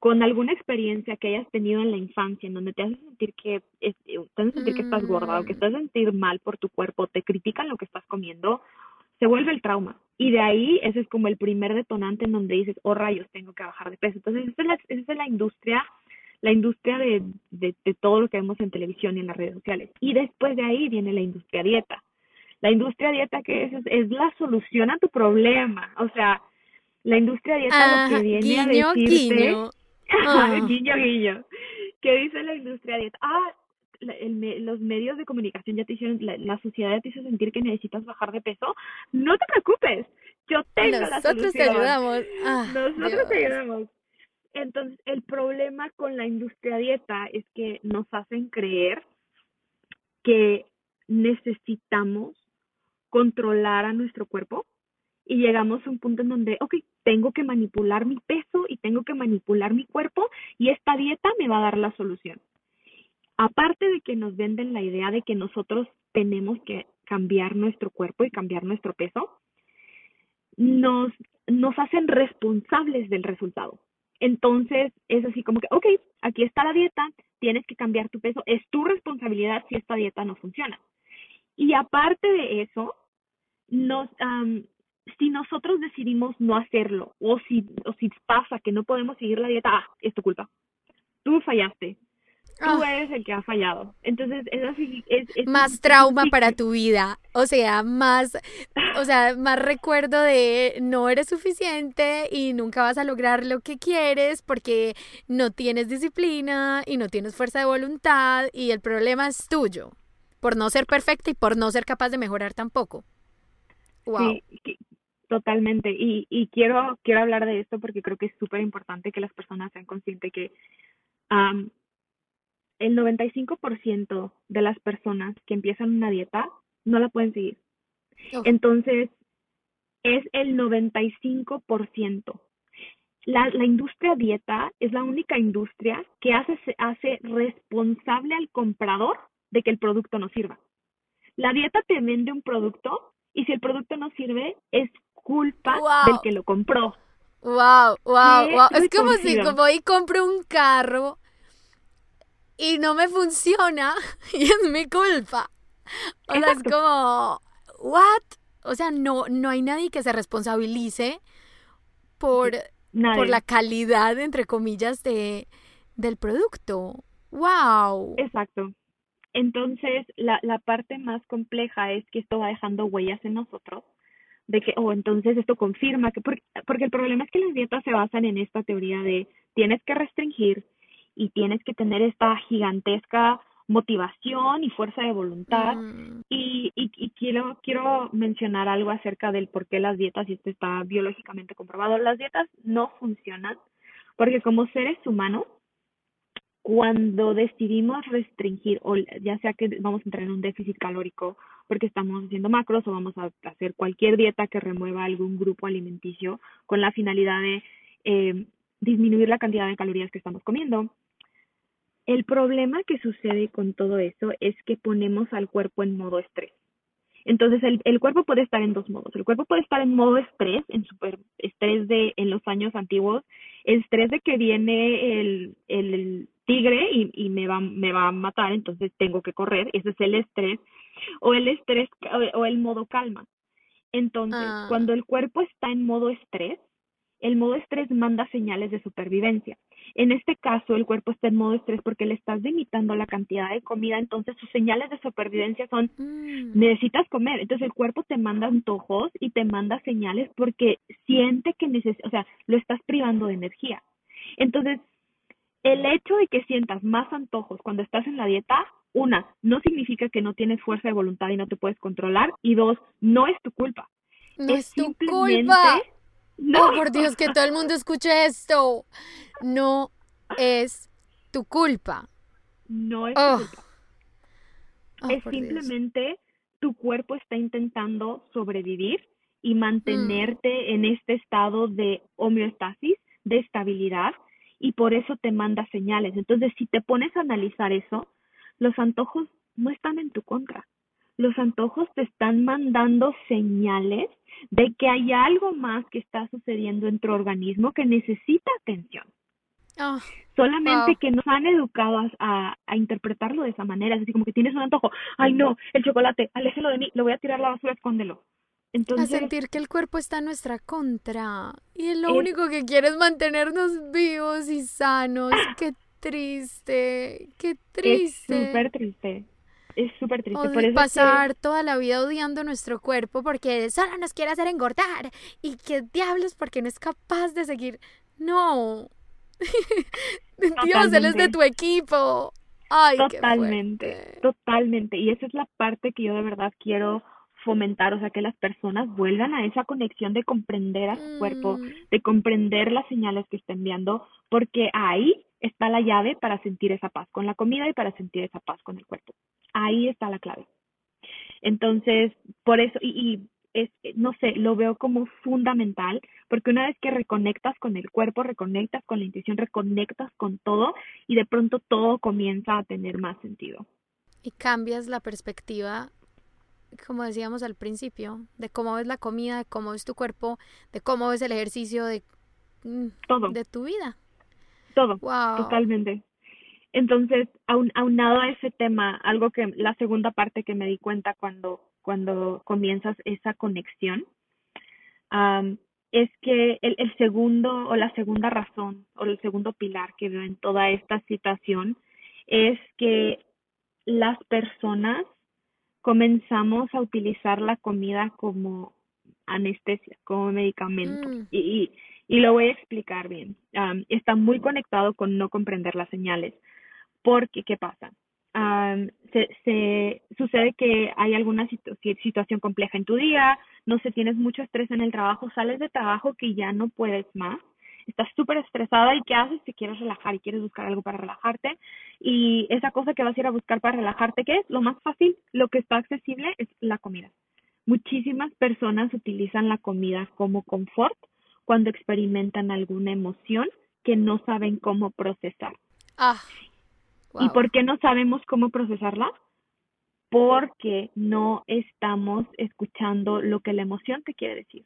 con alguna experiencia que hayas tenido en la infancia, en donde te hace sentir que es- te hace sentir que estás gorda o que Mm. te hace sentir mal por tu cuerpo, te critican lo que estás comiendo, se vuelve el trauma. Y de ahí ese es como el primer detonante en donde dices, oh rayos, tengo que bajar de peso. Entonces, esa es la, esa es la industria, la industria de, de, de todo lo que vemos en televisión y en las redes sociales. Y después de ahí viene la industria dieta. La industria dieta que es, es, es la solución a tu problema. O sea, la industria dieta lo Ajá, que viene a decirte, guiño. (laughs) Ah. guiño, guiño, ¿qué dice la industria dieta? Ah, el los medios de comunicación ya te hicieron, la, la sociedad ya te hizo sentir que necesitas bajar de peso. No te preocupes, yo tengo la Nosotros te solución. ayudamos. Ah, Nosotros te Dios. ayudamos. Entonces, el problema con la industria dieta es que nos hacen creer que necesitamos controlar a nuestro cuerpo y llegamos a un punto en donde, ok, tengo que manipular mi peso y tengo que manipular mi cuerpo y esta dieta me va a dar la solución. Aparte de que nos venden la idea de que nosotros tenemos que cambiar nuestro cuerpo y cambiar nuestro peso, nos, nos hacen responsables del resultado. Entonces es así como que, ok, aquí está la dieta, tienes que cambiar tu peso, es tu responsabilidad si esta dieta no funciona. Y aparte de eso, nos, si nosotros decidimos no hacerlo o si, o si pasa que no podemos seguir la dieta, ah, es tu culpa. Tú fallaste. Tú ah. eres el que ha fallado. Entonces, es así. Es, más trauma para tu vida. O sea, más, o sea, más recuerdo de no eres suficiente y nunca vas a lograr lo que quieres porque no tienes disciplina y no tienes fuerza de voluntad y el problema es tuyo por no ser perfecta y por no ser capaz de mejorar tampoco. Wow. Sí, totalmente. Y, y quiero, quiero hablar de esto porque creo que es súper importante que las personas sean conscientes que el 95% de las personas que empiezan una dieta no la pueden seguir. Entonces, es el 95%. La, la industria dieta es la única industria que hace, hace responsable al comprador de que el producto no sirva. La dieta te vende un producto y si el producto no sirve, es culpa del que lo compró. Wow, wow, wow. Es como si como hoy compro un carro y no me funciona (laughs) y es mi culpa. O sea, es como, ¿what? O sea, no, no hay nadie que se responsabilice por, por la calidad, entre comillas, de, del producto. ¡Wow! Exacto. Entonces, la, la parte más compleja es que esto va dejando huellas en nosotros de que, o oh, entonces esto confirma que, porque, porque el problema es que las dietas se basan en esta teoría de tienes que restringir, y tienes que tener esta gigantesca motivación y fuerza de voluntad. Mm. Y, y, quiero, quiero mencionar algo acerca del por qué las dietas, y esto está biológicamente comprobado, las dietas no funcionan porque como seres humanos, cuando decidimos restringir, o ya sea que vamos a entrar en un déficit calórico porque estamos haciendo macros o vamos a hacer cualquier dieta que remueva algún grupo alimenticio con la finalidad de eh, disminuir la cantidad de calorías que estamos comiendo, el problema que sucede con todo eso es que ponemos al cuerpo en modo estrés. Entonces el, el cuerpo puede estar en dos modos. El cuerpo puede estar en modo estrés, en super estrés de en los años antiguos, el estrés de que viene el, el tigre y, y me va me va a matar, entonces tengo que correr, ese es el estrés o el estrés o el modo calma. Entonces, ah. cuando el cuerpo está en modo estrés, el modo estrés manda señales de supervivencia. En este caso, el cuerpo está en modo estrés porque le estás limitando la cantidad de comida, entonces sus señales de supervivencia son mm. necesitas comer. Entonces el cuerpo te manda antojos y te manda señales porque siente que necesitas, o sea, lo estás privando de energía. Entonces, el hecho de que sientas más antojos cuando estás en la dieta, una, no significa que no tienes fuerza de voluntad y no te puedes controlar, y dos, no es tu culpa. No es, tu culpa. No, por Dios, que todo el mundo escuche esto. No es tu culpa. No es tu oh. culpa. Oh, es simplemente tu cuerpo está intentando sobrevivir y mantenerte mm. en este estado de homeostasis, de estabilidad, y por eso te manda señales. Entonces, si te pones a analizar eso, los antojos no están en tu contra. Los antojos te están mandando señales de que hay algo más que está sucediendo en tu organismo que necesita atención. Oh, Solamente que nos han educado a, a, interpretarlo de esa manera, es así como que tienes un antojo, ay no, el chocolate, aléjelo de mí, lo voy a tirar a la basura, escóndelo. Entonces, a sentir que el cuerpo está en nuestra contra y lo único que quiere es mantenernos vivos y sanos. Qué triste, qué triste. Es súper triste es súper triste. por pasar toda la vida odiando nuestro cuerpo porque solo nos quiere hacer engordar y que diablos porque no es capaz de seguir. No. (laughs) Dios, él es de tu equipo. Ay, totalmente, totalmente. Y esa es la parte que yo de verdad quiero fomentar, o sea, que las personas vuelvan a esa conexión de comprender a su cuerpo, Mm. de comprender las señales que está enviando, porque ahí está la llave para sentir esa paz con la comida y para sentir esa paz con el cuerpo. Ahí está la clave. Entonces, por eso, y, y es, no sé, lo veo como fundamental, porque una vez que reconectas con el cuerpo, reconectas con la intuición, reconectas con todo, y de pronto todo comienza a tener más sentido. Y cambias la perspectiva, como decíamos al principio, de cómo ves la comida, de cómo ves tu cuerpo, de cómo ves el ejercicio, de, mm, Todo, de tu vida. todo. Wow. Totalmente. Entonces, aun, aunado a ese tema, algo que la segunda parte que me di cuenta cuando, cuando comienzas esa conexión, es que el, el segundo o la segunda razón o el segundo pilar que veo en toda esta situación es que las personas comenzamos a utilizar la comida como anestesia, como medicamento. Mm. Y, y, y lo voy a explicar bien. Am, está muy conectado con no comprender las señales. Porque, ¿qué pasa? Am, se, se sucede que hay alguna situ- si- situación compleja en tu día, no sé, tienes mucho estrés en el trabajo, sales de trabajo que ya no puedes más, estás súper estresada y ¿qué haces? Te quieres relajar y quieres buscar algo para relajarte y esa cosa que vas a ir a buscar para relajarte, ¿qué es? Lo más fácil, lo que está accesible es la comida. Muchísimas personas utilizan la comida como confort cuando experimentan alguna emoción que no saben cómo procesar. Ah. ¿Y wow. por qué no sabemos cómo procesarla? Porque no estamos escuchando lo que la emoción te quiere decir.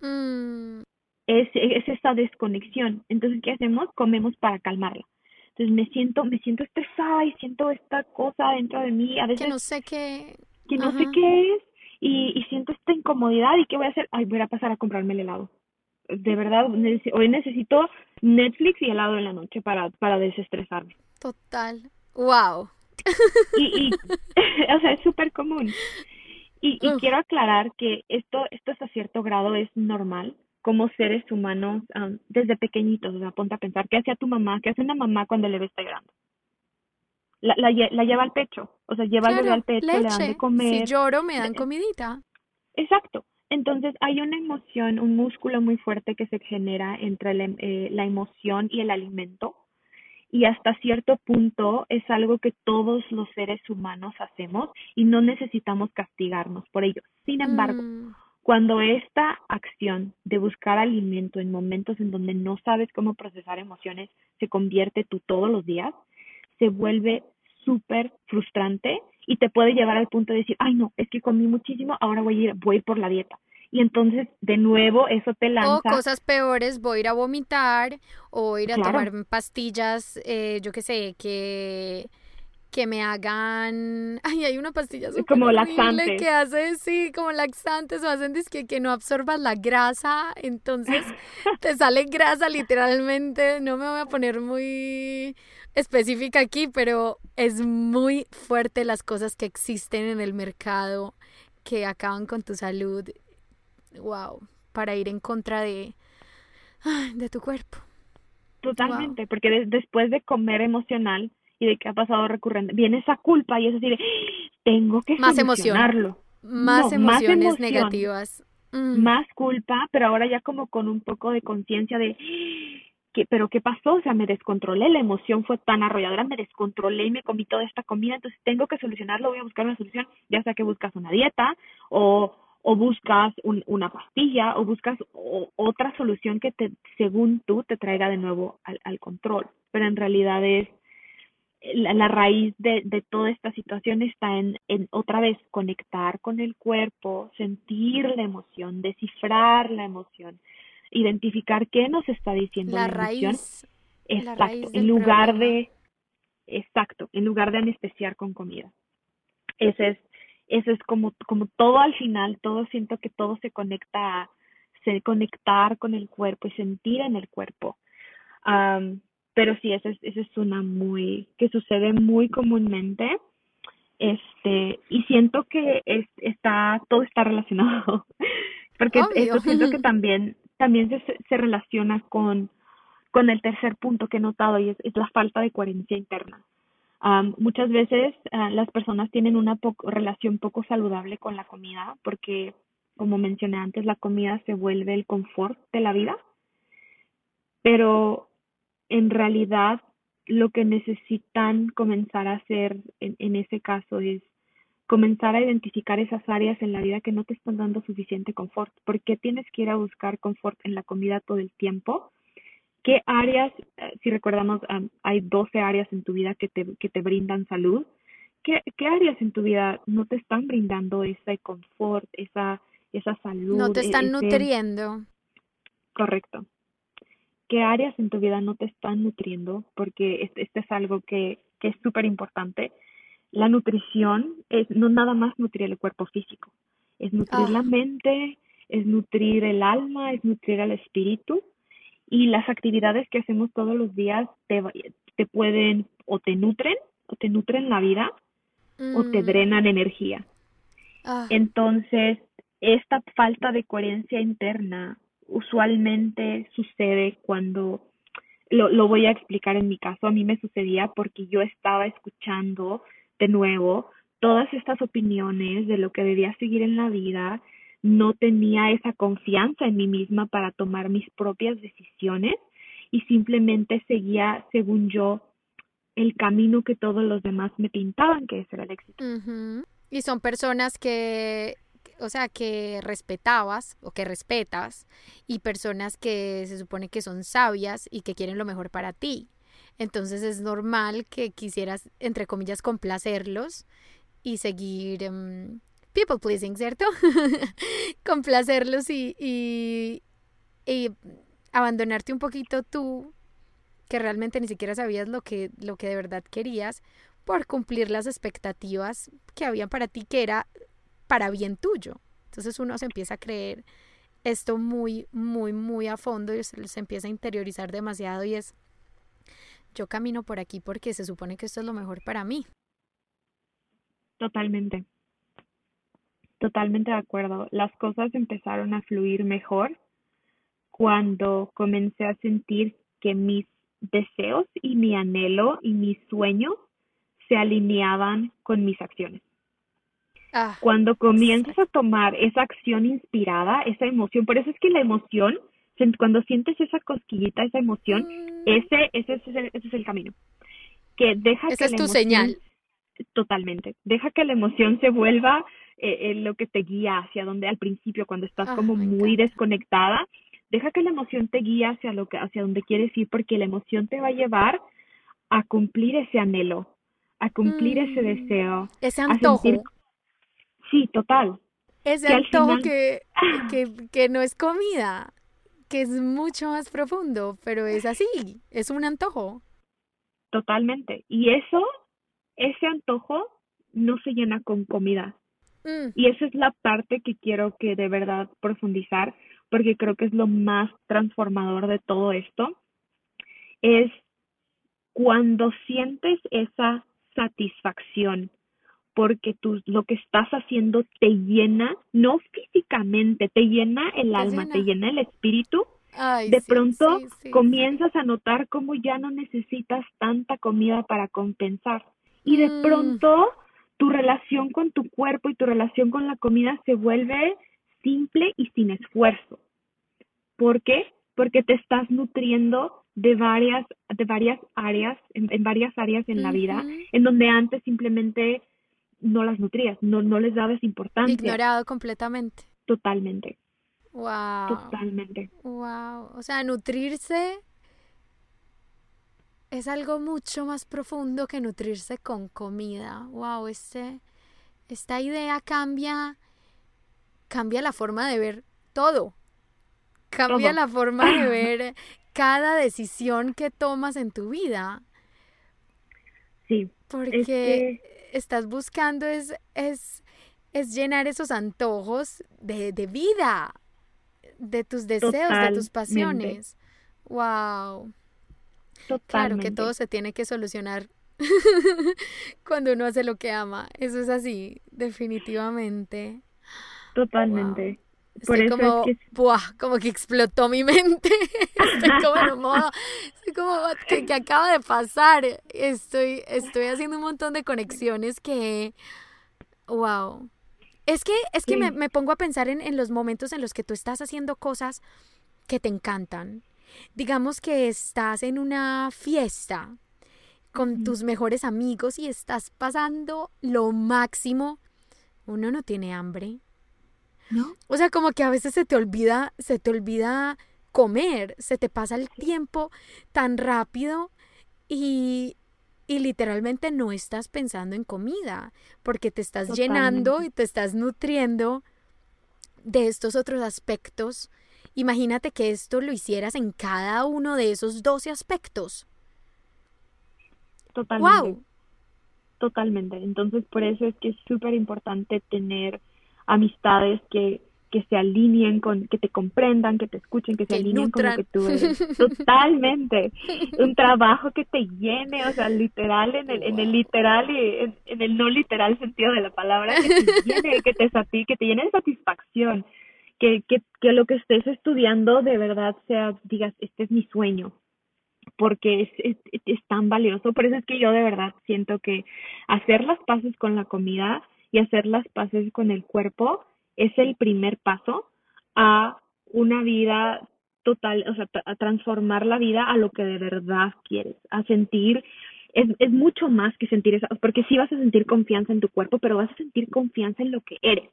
Mm, Es, es esa desconexión. Entonces, ¿qué hacemos? Comemos para calmarla. Entonces me siento, me siento estresada y siento esta cosa dentro de mí, a que no sé qué. que no sé qué es y, y siento esta incomodidad y qué voy a hacer. Ay, voy a pasar a comprarme el helado. De verdad, hoy necesito Netflix y helado en la noche para, para desestresarme. Total. Wow. y, y (laughs) o sea, es súper común. Y, y quiero aclarar que esto, esto hasta cierto grado es normal como seres humanos desde pequeñitos. O sea, ponte a pensar, ¿qué hacía tu mamá? ¿Qué hace una mamá cuando el bebé está llorando? La, la, lle- la lleva al pecho, o sea, lleva al bebé al pecho, le dan de leche. Si comer. lloro, me dan Le- comidita. Exacto. Entonces hay una emoción, un músculo muy fuerte que se genera entre la, em- eh, la emoción y el alimento y hasta cierto punto es algo que todos los seres humanos hacemos y no necesitamos castigarnos por ello. Sin embargo, Mm, cuando esta acción de buscar alimento en momentos en donde no sabes cómo procesar emociones se convierte tú todos los días, se vuelve súper frustrante y te puede llevar al punto de decir, ay no, es que comí muchísimo, ahora voy a ir, voy a ir por la dieta. Y entonces, de nuevo, eso te O lanza, cosas peores, voy a ir a vomitar o ir a claro, tomar pastillas, eh, yo qué sé, que, que me hagan... (laughs) Ay, hay una pastilla súper como laxante. que hace, sí, como laxantes o hacen que, que no absorbas la grasa, entonces (laughs) te sale grasa literalmente. No me voy a poner muy específica aquí, pero es muy fuerte las cosas que existen en el mercado que acaban con tu salud. Wow, para ir en contra de, de tu cuerpo. Wow. Totalmente, porque de- después de comer emocional y de que ha pasado recurrente, viene esa culpa y es decir, tengo que Más emoción, solucionarlo. más No, más emociones negativas. Mm, más culpa, pero ahora ya como con un poco de conciencia de, ¿qué, pero qué pasó? O sea, me descontrolé, la emoción fue tan arrolladora, me descontrolé y me comí toda esta comida, entonces tengo que solucionarlo, voy a buscar una solución, ya sea que buscas una dieta o, o buscas un, una pastilla o buscas o- otra solución que te, según tú, te traiga de nuevo al, al control, pero en realidad es la, la raíz de, de toda esta situación está en, en otra vez conectar con el cuerpo, sentir la emoción, descifrar la emoción, identificar qué nos está diciendo La la emoción, raíz, la exacto, raíz en lugar problema. de, exacto, en lugar de anestesiar con comida. Ese es, ese es como, como todo al final, todo siento que todo se conecta a se conectar con el cuerpo y sentir en el cuerpo. Pero sí, esa es, esa es una muy, que sucede muy comúnmente. Este, y siento que es, está, todo está relacionado. (laughs) Porque esto siento que (laughs) también, también se, se relaciona con, con el tercer punto que he notado y es, es la falta de coherencia interna. muchas veces ah, las personas tienen una relación poco saludable con la comida porque, como mencioné antes, la comida se vuelve el confort de la vida, pero en realidad lo que necesitan comenzar a hacer en ese caso es comenzar a identificar esas áreas en la vida que no te están dando suficiente confort. ¿Por qué tienes que ir a buscar confort en la comida todo el tiempo? ¿Qué áreas, eh, si recordamos, hay 12 áreas en tu vida que te, que te brindan salud? ¿Qué, ¿Qué áreas en tu vida no te están brindando ese confort, esa, esa salud? No te están nutriendo. Correcto. ¿Qué áreas en tu vida no te están nutriendo? Porque este, este es algo que, que es súper importante la nutrición es no nada más nutrir el cuerpo físico, es nutrir la ah. mente, es nutrir el alma, es nutrir el espíritu y las actividades que hacemos todos los días te, te pueden o te nutren o te nutren la vida o te mm. drenan energía. Ah. Entonces, esta falta de coherencia interna usualmente sucede cuando, lo, lo voy a explicar en mi caso, a mí me sucedía porque yo estaba escuchando de nuevo todas estas opiniones de lo que debía seguir en la vida, no tenía esa confianza en mí misma para tomar mis propias decisiones y simplemente seguía, según yo, el camino que todos los demás me pintaban que ese era el éxito. Y son personas que, o sea, que respetabas o que respetas y personas que se supone que son sabias y que quieren lo mejor para ti. Entonces es normal que quisieras, entre comillas, complacerlos y seguir em, people pleasing, ¿cierto? (laughs) complacerlos y, y, y, abandonarte un poquito tú, que realmente ni siquiera sabías lo que, lo que de verdad querías, por cumplir las expectativas que habían para ti, que era para bien tuyo. Entonces uno se empieza a creer esto muy, muy, muy a fondo y se, empieza a interiorizar demasiado y es yo camino por aquí porque se supone que esto es lo mejor para mí. Totalmente. Totalmente de acuerdo. Las cosas empezaron a fluir mejor cuando comencé a sentir que mis deseos y mi anhelo y mis sueños se alineaban con mis acciones. Ah, cuando comienzas a tomar esa acción inspirada, esa emoción, por eso es que la emoción cuando sientes esa cosquillita, esa emoción, mm. ese, ese, ese, ese, es el camino. Que deja esa es tu señal. Totalmente. Deja que la emoción se vuelva eh, lo que te guía hacia donde al principio, cuando estás ah, como muy desconectada, deja que la emoción te guíe hacia lo que, hacia donde quieres ir, porque la emoción te va a llevar a cumplir ese anhelo, a cumplir ese mm. deseo. Ese antojo. Sí, total. Ese antojo que, (laughs) que, que no es comida que es mucho más profundo, pero es así, es un antojo. Totalmente. Y eso, ese antojo no se llena con comida. Mm. Y esa es la parte que quiero que de verdad profundizar, porque creo que es lo más transformador de todo esto, es cuando sientes esa satisfacción porque tú lo que estás haciendo te llena, no físicamente, te llena el alma, te llena el espíritu. de pronto comienzas a notar cómo ya no necesitas tanta comida para compensar. Y de mm. pronto tu relación con tu cuerpo y tu relación con la comida se vuelve simple y sin esfuerzo. ¿Por qué? Porque te estás nutriendo de varias, de varias áreas, en, varias áreas en la vida, en donde antes simplemente no las nutrías, no, no les dabas importancia. Ignorado completamente. Totalmente. Wow. Totalmente. Wow. O sea, nutrirse es algo mucho más profundo que nutrirse con comida. Wow, este, esta idea cambia, cambia la forma de ver todo. Cambia la forma de (laughs) ver cada decisión que tomas en tu vida. Sí. Porque estás buscando es, es, es llenar esos antojos de, de vida, de tus deseos, de tus pasiones. Wow. Claro que todo se tiene que solucionar (laughs) cuando uno hace lo que ama. Eso es así, definitivamente. Totalmente. Estoy como, que... como que explotó mi (laughs) mente. estoy como en un modo, estoy como, ¿qué, acaba de pasar? Estoy, estoy haciendo un montón de conexiones que, wow. Es que, es que me, me, pongo a pensar en, en los momentos en los que tú estás haciendo cosas que te encantan. Digamos que estás en una fiesta con tus mejores amigos y estás pasando lo máximo. Uno no tiene hambre, ¿No? O sea, como que a veces se te olvida, se te olvida comer, se te pasa el tiempo tan rápido y, y literalmente no estás pensando en comida, porque te estás llenando y te estás nutriendo de estos otros aspectos. Imagínate que esto lo hicieras en cada uno de esos 12 aspectos. Totalmente. Wow. Totalmente. Entonces, por eso es que es súper importante tener amistades que, que se alineen con, que te comprendan, que te escuchen, que se alineen con lo que tú eres. (laughs) Totalmente. (laughs) Un trabajo que te llene, o sea, literal, en el, en el literal y en, el no literal sentido de la palabra, que te (laughs) llene, que te, que te llene de satisfacción. Que, que, que lo que estés estudiando de verdad sea, digas, este es mi sueño, porque es, es, es, tan valioso. Por eso es que yo de verdad siento que hacer las paces con la comida y hacer las paces con el cuerpo es el primer paso a una vida total, o sea, a transformar la vida a lo que de verdad quieres, a sentir, es, es mucho más que sentir eso, porque sí vas a sentir confianza en tu cuerpo, pero vas a sentir confianza en lo que eres,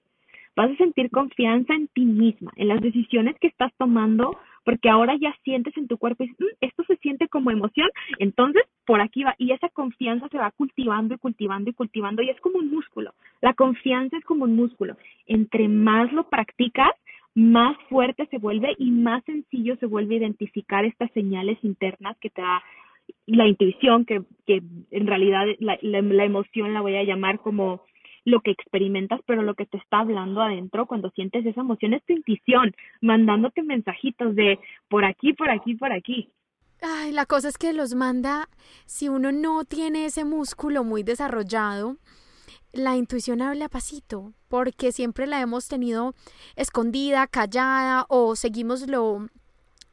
vas a sentir confianza en ti misma, en las decisiones que estás tomando, porque ahora ya sientes en tu cuerpo, y mm, esto se siente como emoción, entonces por aquí va, y esa confianza se va cultivando y cultivando y cultivando, y es como un músculo, la confianza es como un músculo, entre más lo practicas, más fuerte se vuelve y más sencillo se vuelve identificar estas señales internas que te da la intuición, que, que en realidad la, la emoción la voy a llamar como lo que experimentas, pero lo que te está hablando adentro cuando sientes esa emoción es tu intuición, mandándote mensajitos de por aquí, por aquí, por aquí. Ay, la cosa es que los manda, si uno no tiene ese músculo muy desarrollado, la intuición habla pasito, porque siempre la hemos tenido escondida, callada, o seguimos lo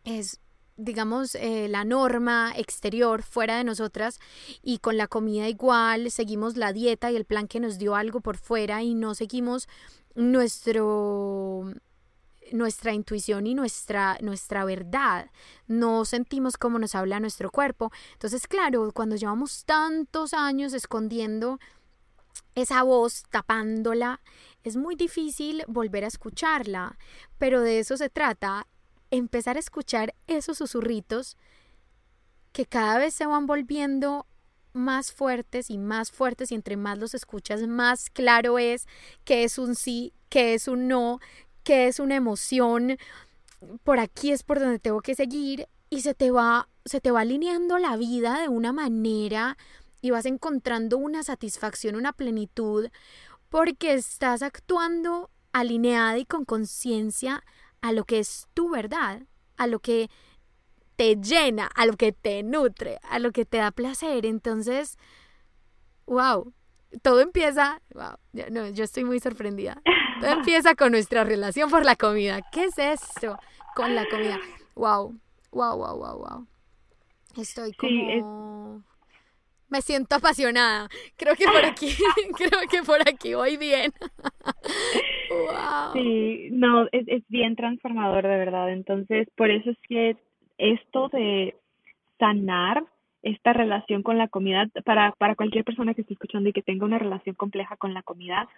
es digamos, eh, la norma exterior fuera de nosotras y con la comida igual, seguimos la dieta y el plan que nos dio algo por fuera y no seguimos nuestro nuestra intuición y nuestra, nuestra verdad. No sentimos cómo nos habla nuestro cuerpo. Entonces, claro, cuando llevamos tantos años escondiendo esa voz, tapándola, es muy difícil volver a escucharla. Pero de eso se trata empezar a escuchar esos susurritos que cada vez se van volviendo más fuertes y más fuertes y entre más los escuchas más claro es que es un sí, que es un no, que es una emoción, por aquí es por donde tengo que seguir y se te va se te va alineando la vida de una manera y vas encontrando una satisfacción, una plenitud porque estás actuando alineada y con conciencia a lo que es tu verdad, a lo que te llena, a lo que te nutre, a lo que te da placer. Entonces, wow, todo empieza, wow, no, yo estoy muy sorprendida. Todo (laughs) empieza con nuestra relación por la comida. ¿Qué es esto con la comida? Wow, wow, wow, wow, wow. Estoy como... Me siento apasionada. Creo que por aquí, (laughs) (laughs) creo que por aquí voy bien. (laughs) Sí, no, es, es bien transformador de verdad. Entonces, por eso es que esto de sanar esta relación con la comida, para, para cualquier persona que esté escuchando y que tenga una relación compleja con la comida,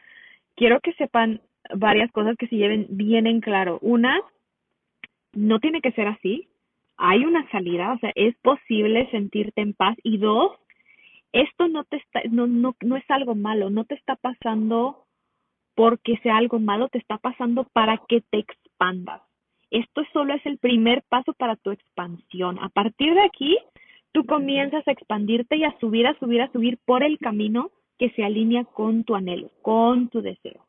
quiero que sepan varias cosas que se lleven bien en claro. Una, no tiene que ser así. Hay una salida, o sea, es posible sentirte en paz. Y dos, esto no te está, no, no, no es algo malo, no te está pasando porque sea algo malo, te está pasando para que te expandas. Esto solo es el primer paso para tu expansión. A partir de aquí, tú comienzas a expandirte y a subir, a subir, a subir por el camino que se alinea con tu anhelo, con tu deseo.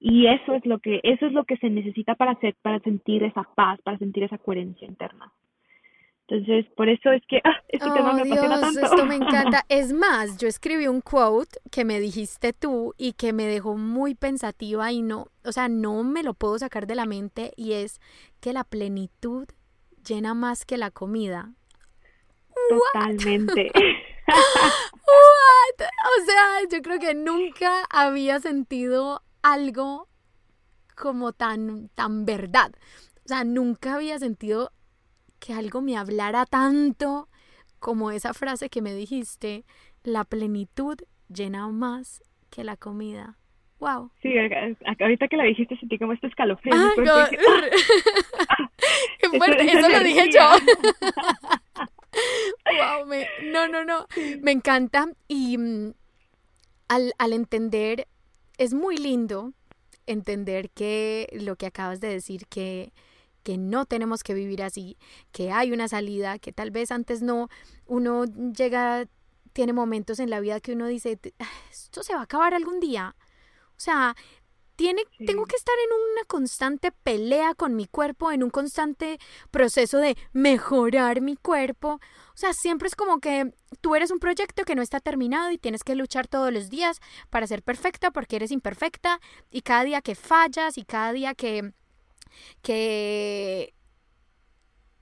Y eso es lo que, eso es lo que se necesita para hacer, para sentir esa paz, para sentir esa coherencia interna. Entonces, por eso es que ah, este tema me apasiona tanto. Esto me encanta. (laughs) Es más, yo escribí un quote que me dijiste tú y que me dejó muy pensativa y no, o sea, no me lo puedo sacar de la mente y es que la plenitud llena más que la comida. Totalmente. (laughs) O sea, yo creo que nunca había sentido algo como tan, tan verdad. O sea, nunca había sentido que algo me hablara tanto como esa frase que me dijiste, la plenitud llena más que la comida. Wow. Sí, ahorita que la dijiste sentí como este escalofrío. Ah, (laughs) Qué fuerte, eso, lo dije yo. (laughs) wow, no, no, no, me encanta y mm, al, al entender, es muy lindo entender que lo que acabas de decir, que que no tenemos que vivir así, que hay una salida, que tal vez antes no, uno llega, tiene momentos en la vida que uno dice, esto se va a acabar algún día. O sea, tiene, tengo que estar en una constante pelea con mi cuerpo, en un constante proceso de mejorar mi cuerpo. O sea, siempre es como que tú eres un proyecto que no está terminado y tienes que luchar todos los días para ser perfecta porque eres imperfecta y cada día que fallas y cada día que que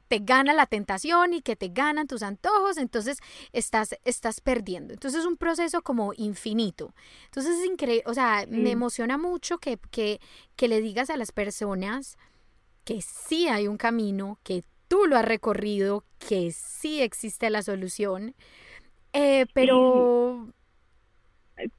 te gana la tentación y que te ganan tus antojos, entonces estás, estás perdiendo. Entonces es un proceso como infinito. Entonces es increíble, o sea, me emociona mucho que, que, que le digas a las personas que sí hay un camino, que tú lo has recorrido, que sí existe la solución, eh, pero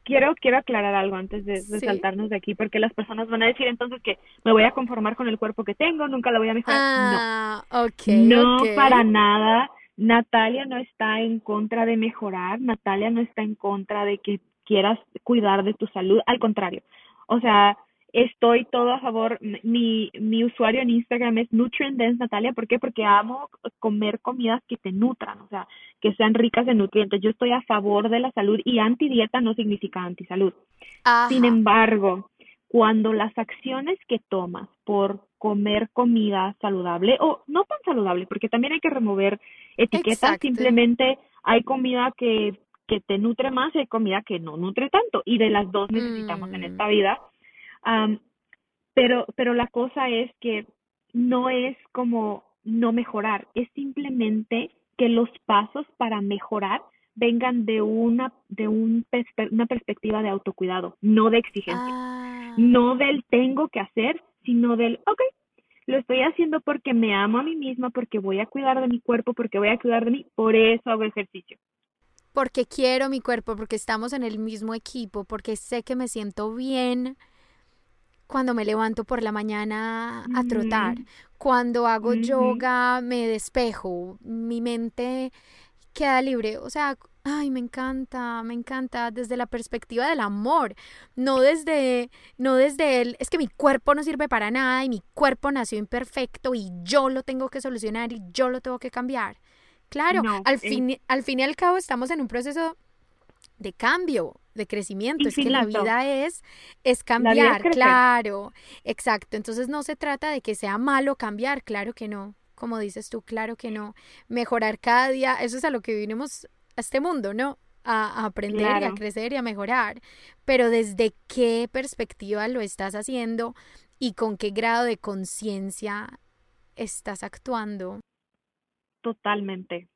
quiero quiero aclarar algo antes de, saltarnos de aquí porque las personas van a decir entonces que me voy a conformar con el cuerpo que tengo nunca lo voy a mejorar. Ah, no okay, no para nada. Natalia no está en contra de mejorar Natalia no está en contra de que quieras cuidar de tu salud al contrario. O sea estoy todo a favor. Mi, mi usuario en Instagram es Nutrient Dance Natalia. ¿Por qué? Porque amo comer comidas que te nutran, o sea, que sean ricas en nutrientes. Yo estoy a favor de la salud y antidieta no significa antisalud. Sin embargo, cuando las acciones que tomas por comer comida saludable o no tan saludable, porque también hay que remover etiquetas, simplemente hay comida que, que te nutre más y hay comida que no nutre tanto y de las dos necesitamos en mm. esta vida pero, pero la cosa es que no es como no mejorar, es simplemente que los pasos para mejorar vengan de una de un una perspectiva de autocuidado, no de exigencia, ah. no del tengo que hacer, sino del ok, lo estoy haciendo porque me amo a mí misma, porque voy a cuidar de mi cuerpo, porque voy a cuidar de mí, por eso hago ejercicio. Porque quiero mi cuerpo, porque estamos en el mismo equipo, porque sé que me siento bien cuando me levanto por la mañana a trotar, cuando hago yoga me despejo, mi mente queda libre, o sea, ay, me encanta, me encanta desde la perspectiva del amor, no desde no desde el es que mi cuerpo no sirve para nada y mi cuerpo nació imperfecto y yo lo tengo que solucionar y yo lo tengo que cambiar. Claro, al eh fin al fin y al cabo estamos en un proceso de cambio, de crecimiento. Es que la vida es, es cambiar, claro. Exacto. Entonces no se trata de que sea malo cambiar, claro que no. Como dices tú, claro que no. Mejorar cada día, eso es a lo que vinimos a este mundo, ¿no? A, aprender y a crecer y a mejorar. Pero desde qué perspectiva lo estás haciendo y con qué grado de conciencia estás actuando. Totalmente.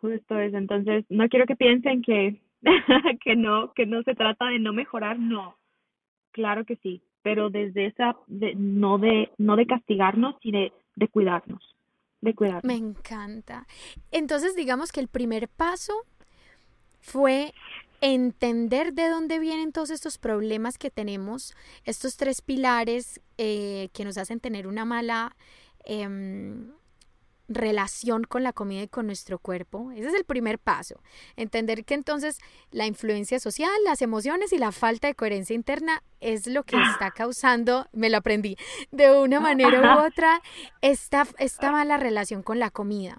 Justo eso. Entonces, no quiero que piensen que (laughs) que no, que no se trata de no mejorar, no. Claro que sí, pero desde esa, de, no de, no de castigarnos, sino de, de cuidarnos, de cuidarnos. Me encanta. Entonces, digamos que el primer paso fue entender de dónde vienen todos estos problemas que tenemos, estos tres pilares eh, que nos hacen tener una mala eh, relación con la comida y con nuestro cuerpo. Ese es el primer paso. Entender que entonces la influencia social, las emociones y la falta de coherencia interna es lo que está causando, me lo aprendí, de una manera u otra, esta, esta mala relación con la comida.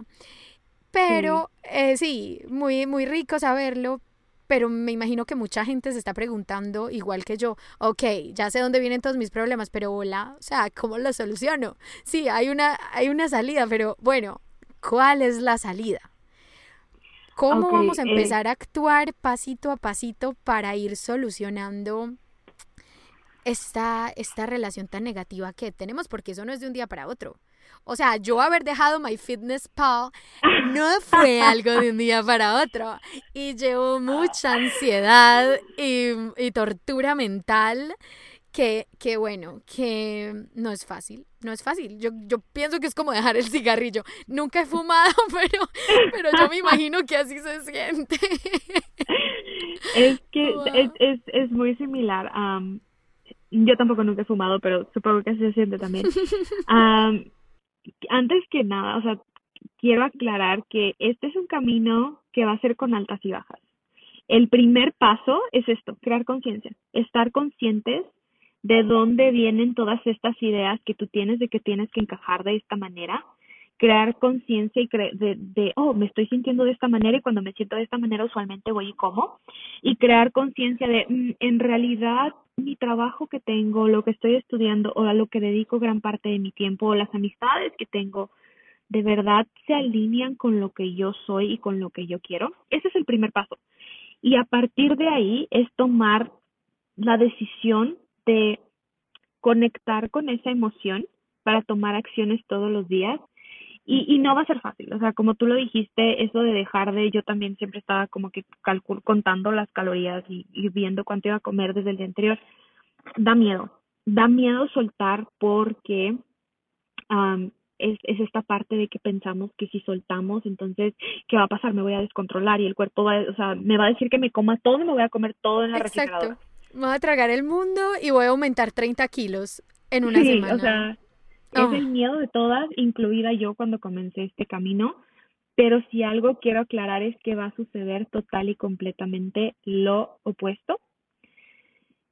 Pero sí, eh, sí muy, muy rico saberlo, pero me imagino que mucha gente se está preguntando, igual que yo, ok, ya sé dónde vienen todos mis problemas, pero hola, o sea, ¿cómo lo soluciono? Sí, hay una, hay una salida, pero bueno, ¿cuál es la salida? ¿Cómo vamos a eh, empezar a actuar pasito a pasito para ir solucionando esta, esta relación tan negativa que tenemos? Porque eso no es de un día para otro. O sea, yo haber dejado MyFitnessPal (laughs) no fue algo de un día para otro. Y llevo mucha ansiedad y, y tortura mental que, que, bueno, que no es fácil, no es fácil. Yo, yo pienso que es como dejar el cigarrillo. Nunca he fumado, (laughs) pero, pero yo me imagino que así se siente. Es que (laughs) es, es, es, muy similar. yo tampoco nunca he fumado, pero supongo que así se siente también. Antes que nada, o sea, quiero aclarar que este es un camino que va a ser con altas y bajas. El primer paso es esto, crear conciencia, estar conscientes de dónde vienen todas estas ideas que tú tienes de que tienes que encajar de esta manera, crear conciencia y de, de, oh, me estoy sintiendo de esta manera y cuando me siento de esta manera usualmente voy y como, y crear conciencia de, mm, en realidad, mi trabajo que tengo, lo que estoy estudiando o a lo que dedico gran parte de mi tiempo o las amistades que tengo, de verdad se alinean con lo que yo soy y con lo que yo quiero. Ese es el primer paso. Y a partir de ahí es tomar la decisión de conectar con esa emoción para tomar acciones todos los días y, y no va a ser fácil, o sea, como tú lo dijiste, eso de dejar de, yo también siempre estaba como que calcul contando las calorías y, viendo cuánto iba a comer desde el día anterior, da miedo, da miedo soltar porque es, es esta parte de que pensamos que si soltamos, entonces, ¿qué va a pasar? Me voy a descontrolar y el cuerpo va, o sea, me va a decir que me coma todo, me voy a comer todo en la Exacto. me voy a tragar el mundo y voy a aumentar 30 kilos en una sí, semana. O sea, es el miedo de todas, incluida yo cuando comencé este camino. Pero si algo quiero aclarar es que va a suceder total y completamente lo opuesto.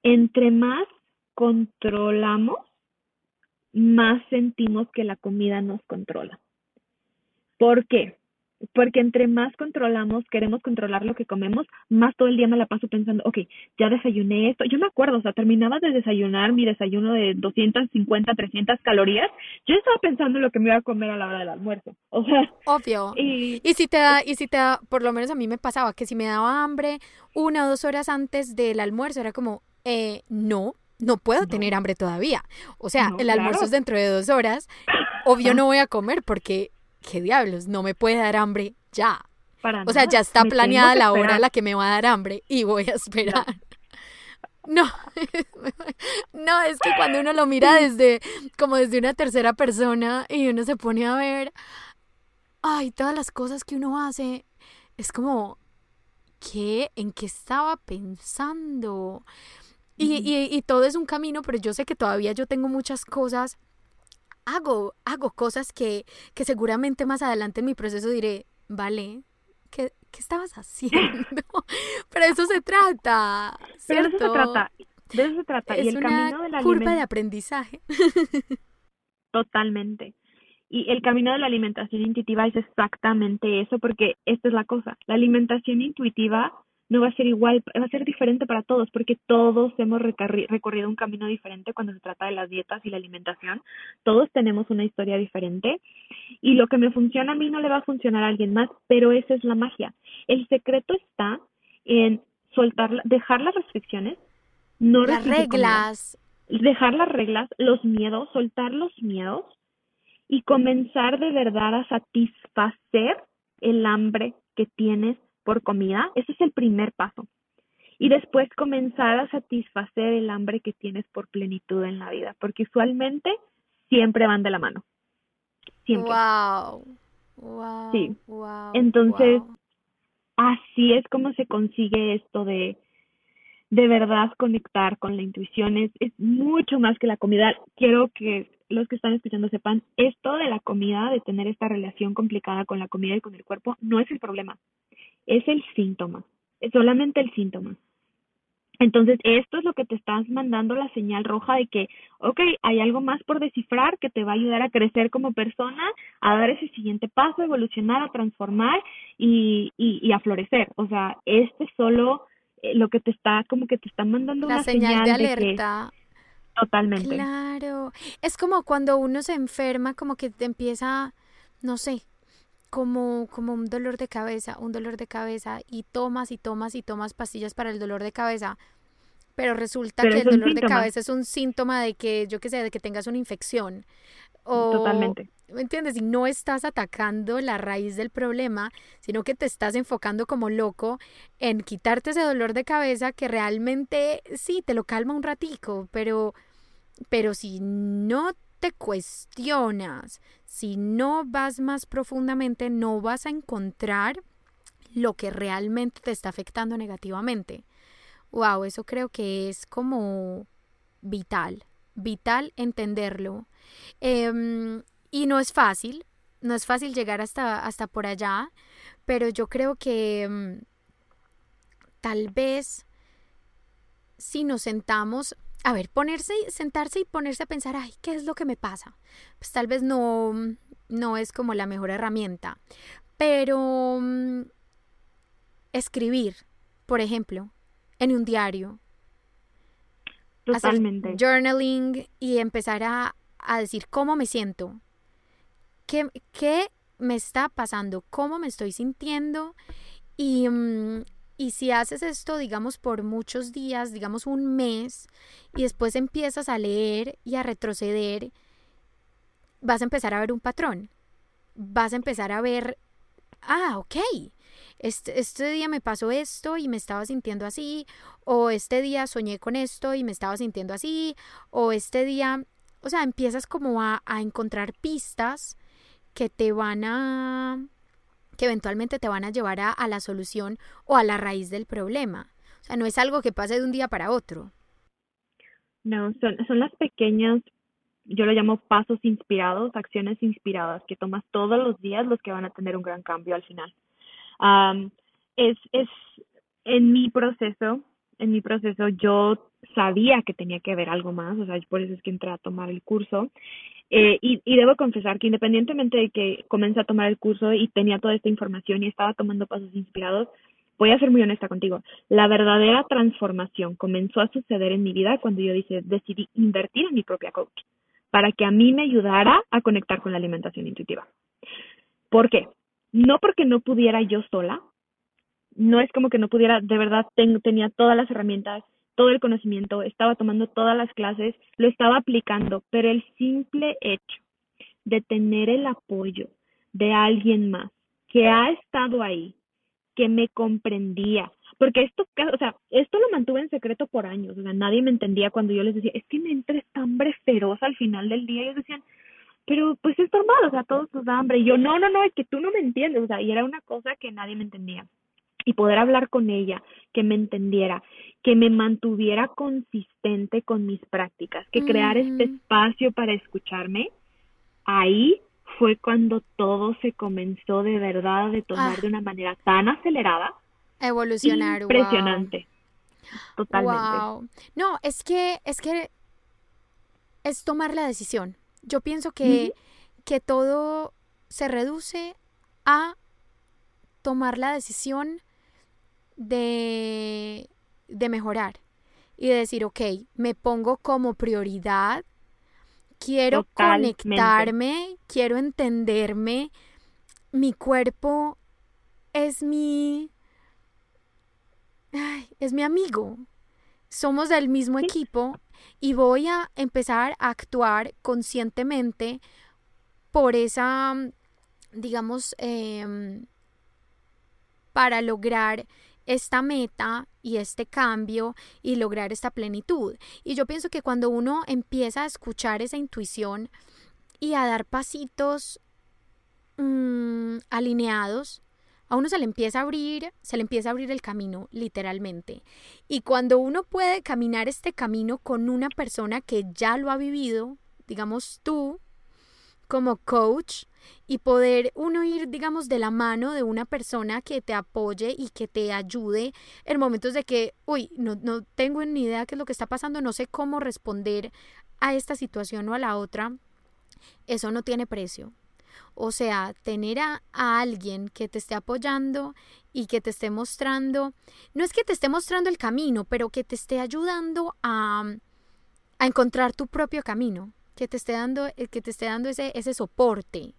Entre más controlamos, más sentimos que la comida nos controla. ¿Por qué? Porque entre más controlamos, queremos controlar lo que comemos, más todo el día me la paso pensando, ok, ya desayuné esto. Yo me acuerdo, o sea, terminaba de desayunar mi desayuno de 250, 300 calorías. Yo estaba pensando en lo que me iba a comer a la hora del almuerzo. O sea, obvio. Y, y si te da, y si te da, por lo menos a mí me pasaba que si me daba hambre una o dos horas antes del almuerzo, era como, eh, no, no puedo tener hambre todavía. O sea, el almuerzo es dentro de dos horas. Obvio no voy a comer porque ¿qué diablos? No me puede dar hambre ya. o sea, ya está planeada la hora a la que me va a dar hambre y voy a esperar. (laughs) No. (laughs) no, es que cuando uno lo mira (laughs) desde, como desde una tercera persona y uno se pone a ver, ay, todas las cosas que uno hace, es como, ¿qué? ¿En qué estaba pensando? Y, y, y todo es un camino, pero yo sé que todavía yo tengo muchas cosas hago, hago cosas que, que seguramente más adelante en mi proceso diré, vale, ¿qué, qué estabas haciendo? (laughs) Pero eso se trata. Pero eso se trata. De eso se trata. Es y el una camino de la curva de aprendizaje. Totalmente. Y el camino de la alimentación intuitiva es exactamente eso, porque esta es la cosa. La alimentación intuitiva no va a ser igual, va a ser diferente para todos, porque todos hemos recorrido un camino diferente cuando se trata de las dietas y la alimentación. Todos tenemos una historia diferente y lo que me funciona a mí no le va a funcionar a alguien más, pero esa es la magia. El secreto está en soltar, dejar las restricciones, no las reglas, dejar las reglas, los miedos, soltar los miedos y comenzar de verdad a satisfacer el hambre que tienes por comida, ese es el primer paso. Y después comenzar a satisfacer el hambre que tienes por plenitud en la vida, porque usualmente siempre van de la mano. Siempre. Wow. Wow. Sí. Entonces, así es como se consigue esto de de verdad conectar con la intuición. Es, es mucho más que la comida. Quiero que los que están escuchando sepan, esto de la comida, de tener esta relación complicada con la comida y con el cuerpo, no es el problema es el síntoma, es solamente el síntoma. Entonces, esto es lo que te estás mandando la señal roja de que, ok, hay algo más por descifrar que te va a ayudar a crecer como persona, a dar ese siguiente paso, a evolucionar, a transformar y, y, a florecer. O sea, este es solo eh, lo que te está, como que te está mandando la una señal, de alerta. totalmente. Claro. Es como cuando uno se enferma, como que te empieza, no sé, como, como un dolor de cabeza, un dolor de cabeza y tomas y tomas y tomas pastillas para el dolor de cabeza, pero resulta que el dolor de cabeza es un síntoma de que, yo qué sé, de que tengas una infección. O, Totalmente. ¿Me entiendes? Y no estás atacando la raíz del problema, sino que te estás enfocando como loco en quitarte ese dolor de cabeza que realmente sí te lo calma un ratico, pero, pero si no te cuestionas, si no vas más profundamente, no vas a encontrar lo que realmente te está afectando negativamente. Wow, eso creo que es como vital, vital entenderlo. Em, y no es fácil, no es fácil llegar hasta, hasta por allá, pero yo creo que em, tal vez si nos sentamos a ver, ponerse, sentarse y ponerse a pensar, ay, ¿qué es lo que me pasa? Pues tal vez no, no es como la mejor herramienta, pero mm, escribir, por ejemplo, en un diario. Totalmente. Hacer journaling y empezar a, a decir cómo me siento, qué, qué me está pasando, cómo me estoy sintiendo y, mm, y si haces esto, digamos, por muchos días, digamos un mes, y después empiezas a leer y a retroceder, vas a empezar a ver un patrón. Vas a empezar a ver, ah, ok, este, este día me pasó esto y me estaba sintiendo así, o este día soñé con esto y me estaba sintiendo así, o este día, o sea, empiezas como a, a encontrar pistas que te van a que eventualmente te van a llevar a, la solución o a la raíz del problema. O sea, no es algo que pase de un día para otro. No, son, son las pequeñas, yo lo llamo pasos inspirados, acciones inspiradas que tomas todos los días los que van a tener un gran cambio al final. es, es en mi proceso, en mi proceso yo sabía que tenía que ver algo más, o sea, por eso es que entré a tomar el curso eh, y, y debo confesar que independientemente de que comencé a tomar el curso y tenía toda esta información y estaba tomando pasos inspirados, voy a ser muy honesta contigo. La verdadera transformación comenzó a suceder en mi vida cuando yo dije, decidí invertir en mi propia coach para que a mí me ayudara a conectar con la alimentación intuitiva. ¿Por qué? No porque no pudiera yo sola, no es como que no pudiera, de verdad tenía todas las herramientas, todo el conocimiento, estaba tomando todas las clases, lo estaba aplicando, pero el simple hecho de tener el apoyo de alguien más que ha estado ahí, que me comprendía, porque esto, o sea, esto lo mantuve en secreto por años, o sea, nadie me entendía cuando yo les decía, es que me entra esta hambre feroz al final del día, ellos decían, pero pues es normal, o sea, todos nos da hambre, y yo, no, no, no, es que tú no me entiendes, o sea, y era una cosa que nadie me entendía y poder hablar con ella, que me entendiera, que me mantuviera consistente con mis prácticas, que crear este espacio para escucharme, ahí fue cuando todo se comenzó de verdad a detonar ah. de una manera tan acelerada. Evolucionar. Impresionante. Totalmente. No, es que, es que es tomar la decisión. Yo pienso que, que todo se reduce a tomar la decisión de, de mejorar y de decir, ok, me pongo como prioridad, quiero conectarme, quiero entenderme, mi cuerpo es mi, es mi amigo, somos del mismo equipo y voy a empezar a actuar conscientemente por esa, digamos, em, para lograr esta meta y este cambio y lograr esta plenitud. Y yo pienso que cuando uno empieza a escuchar esa intuición y a dar pasitos mm, alineados, a uno se le empieza a abrir, se le empieza a abrir el camino, literalmente. Y cuando uno puede caminar este camino con una persona que ya lo ha vivido, digamos tú, como coach, y poder uno ir, digamos, de la mano de una persona que te apoye y que te ayude en momentos de que, uy, no, no tengo ni idea qué es lo que está pasando, no sé cómo responder a esta situación o a la otra, eso no tiene precio. O sea, tener a, alguien que te esté apoyando y que te esté mostrando, no es que te esté mostrando el camino, pero que te esté ayudando a, a encontrar tu propio camino, que te esté dando, que te esté dando ese, ese soporte,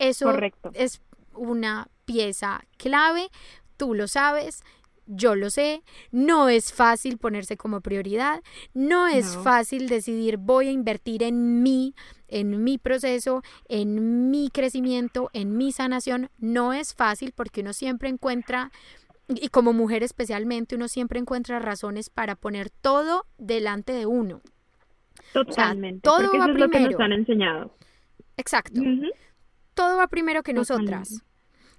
eso es una pieza clave, tú lo sabes, yo lo sé, no es fácil ponerse como prioridad, no es fácil decidir voy a invertir en mí, en mi proceso, en mi crecimiento, en mi sanación, no es fácil porque uno siempre encuentra y como mujer especialmente, uno siempre encuentra razones para poner todo delante de uno. Totalmente. todo va primero. lo que nos han enseñado. Exacto. Todo va primero que nosotras.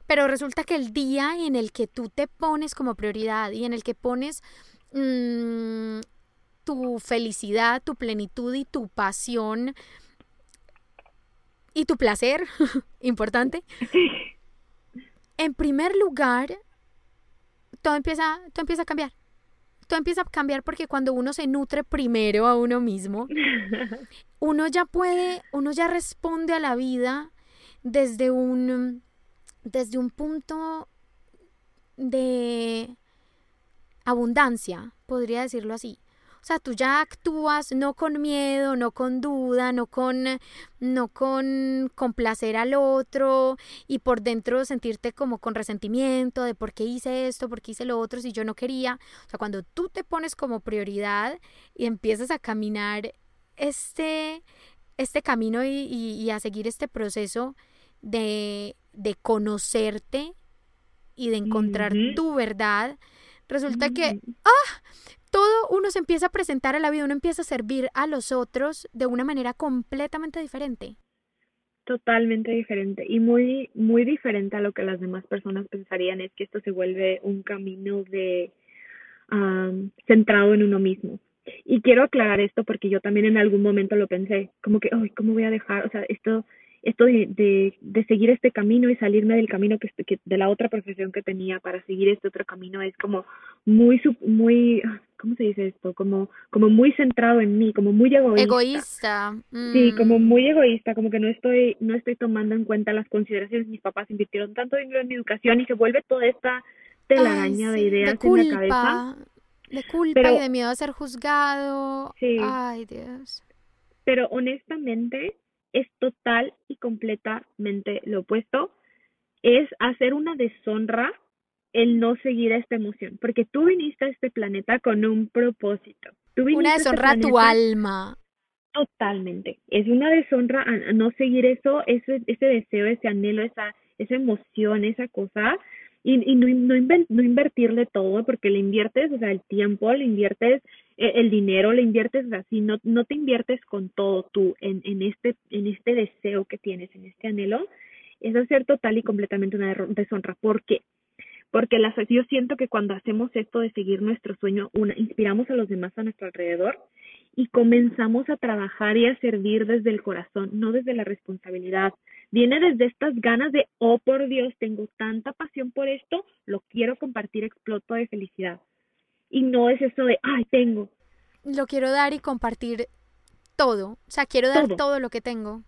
Pero resulta que el día en el que tú te pones como prioridad y en el que pones mm, tu felicidad, tu plenitud y tu pasión y tu placer, (laughs) importante, en primer lugar, todo empieza, todo empieza a cambiar. Todo empieza a cambiar porque cuando uno se nutre primero a uno mismo, (laughs) uno ya puede, uno ya responde a la vida desde un desde un punto de abundancia, podría decirlo así. O sea, tú ya actúas no con miedo, no con duda, no con, no con complacer al otro y por dentro sentirte como con resentimiento de por qué hice esto, por qué hice lo otro, si yo no quería. O sea, cuando tú te pones como prioridad y empiezas a caminar este, este camino y, y a seguir este proceso de, de conocerte y de encontrar tu verdad, resulta que, ¡ah! Todo uno se empieza a presentar a la vida, uno empieza a servir a los otros de una manera completamente diferente. Totalmente diferente y muy, muy diferente a lo que las demás personas pensarían es que esto se vuelve un camino de centrado en uno mismo. Y quiero aclarar esto porque yo también en algún momento lo pensé, como que, ay, ¿cómo voy a dejar? O sea, esto esto de, de, de, seguir este camino y salirme del camino que, que, de la otra profesión que tenía para seguir este otro camino es como muy muy ¿cómo se dice esto? Como como muy centrado en mí, como muy egoísta. Egoísta. Sí, como mm. muy egoísta, como que no estoy no estoy tomando en cuenta las consideraciones. Mis papás invirtieron tanto dinero en mi educación y se vuelve toda esta telaraña de ideas en la cabeza. De culpa y de miedo a ser juzgado. Sí. Ay, Dios. Pero honestamente, es total y completamente lo opuesto. Es hacer una deshonra el no seguir a esta emoción, porque tú viniste a este planeta con un propósito. una este deshonra a, tu alma. Totalmente. Es una deshonra a, no seguir eso, ese, ese deseo, ese anhelo, esa, esa emoción, esa cosa, y, y no, invertirle todo, porque le inviertes, o sea, el tiempo, le inviertes e, el dinero le inviertes así, no, no te inviertes con todo tú en, en, este, en este deseo que tienes, en este anhelo, es hacer total y completamente una deshonra. ¿Por qué? Porque las, yo siento que cuando hacemos esto de seguir nuestro sueño, una, inspiramos a los demás a nuestro alrededor y comenzamos a trabajar y a servir desde el corazón, no desde la responsabilidad. Viene desde estas ganas de, oh por Dios, tengo tanta pasión por esto, lo quiero compartir, exploto de felicidad y no es eso de, ay, tengo. Lo quiero dar y compartir todo, o sea, quiero dar todo, lo que tengo.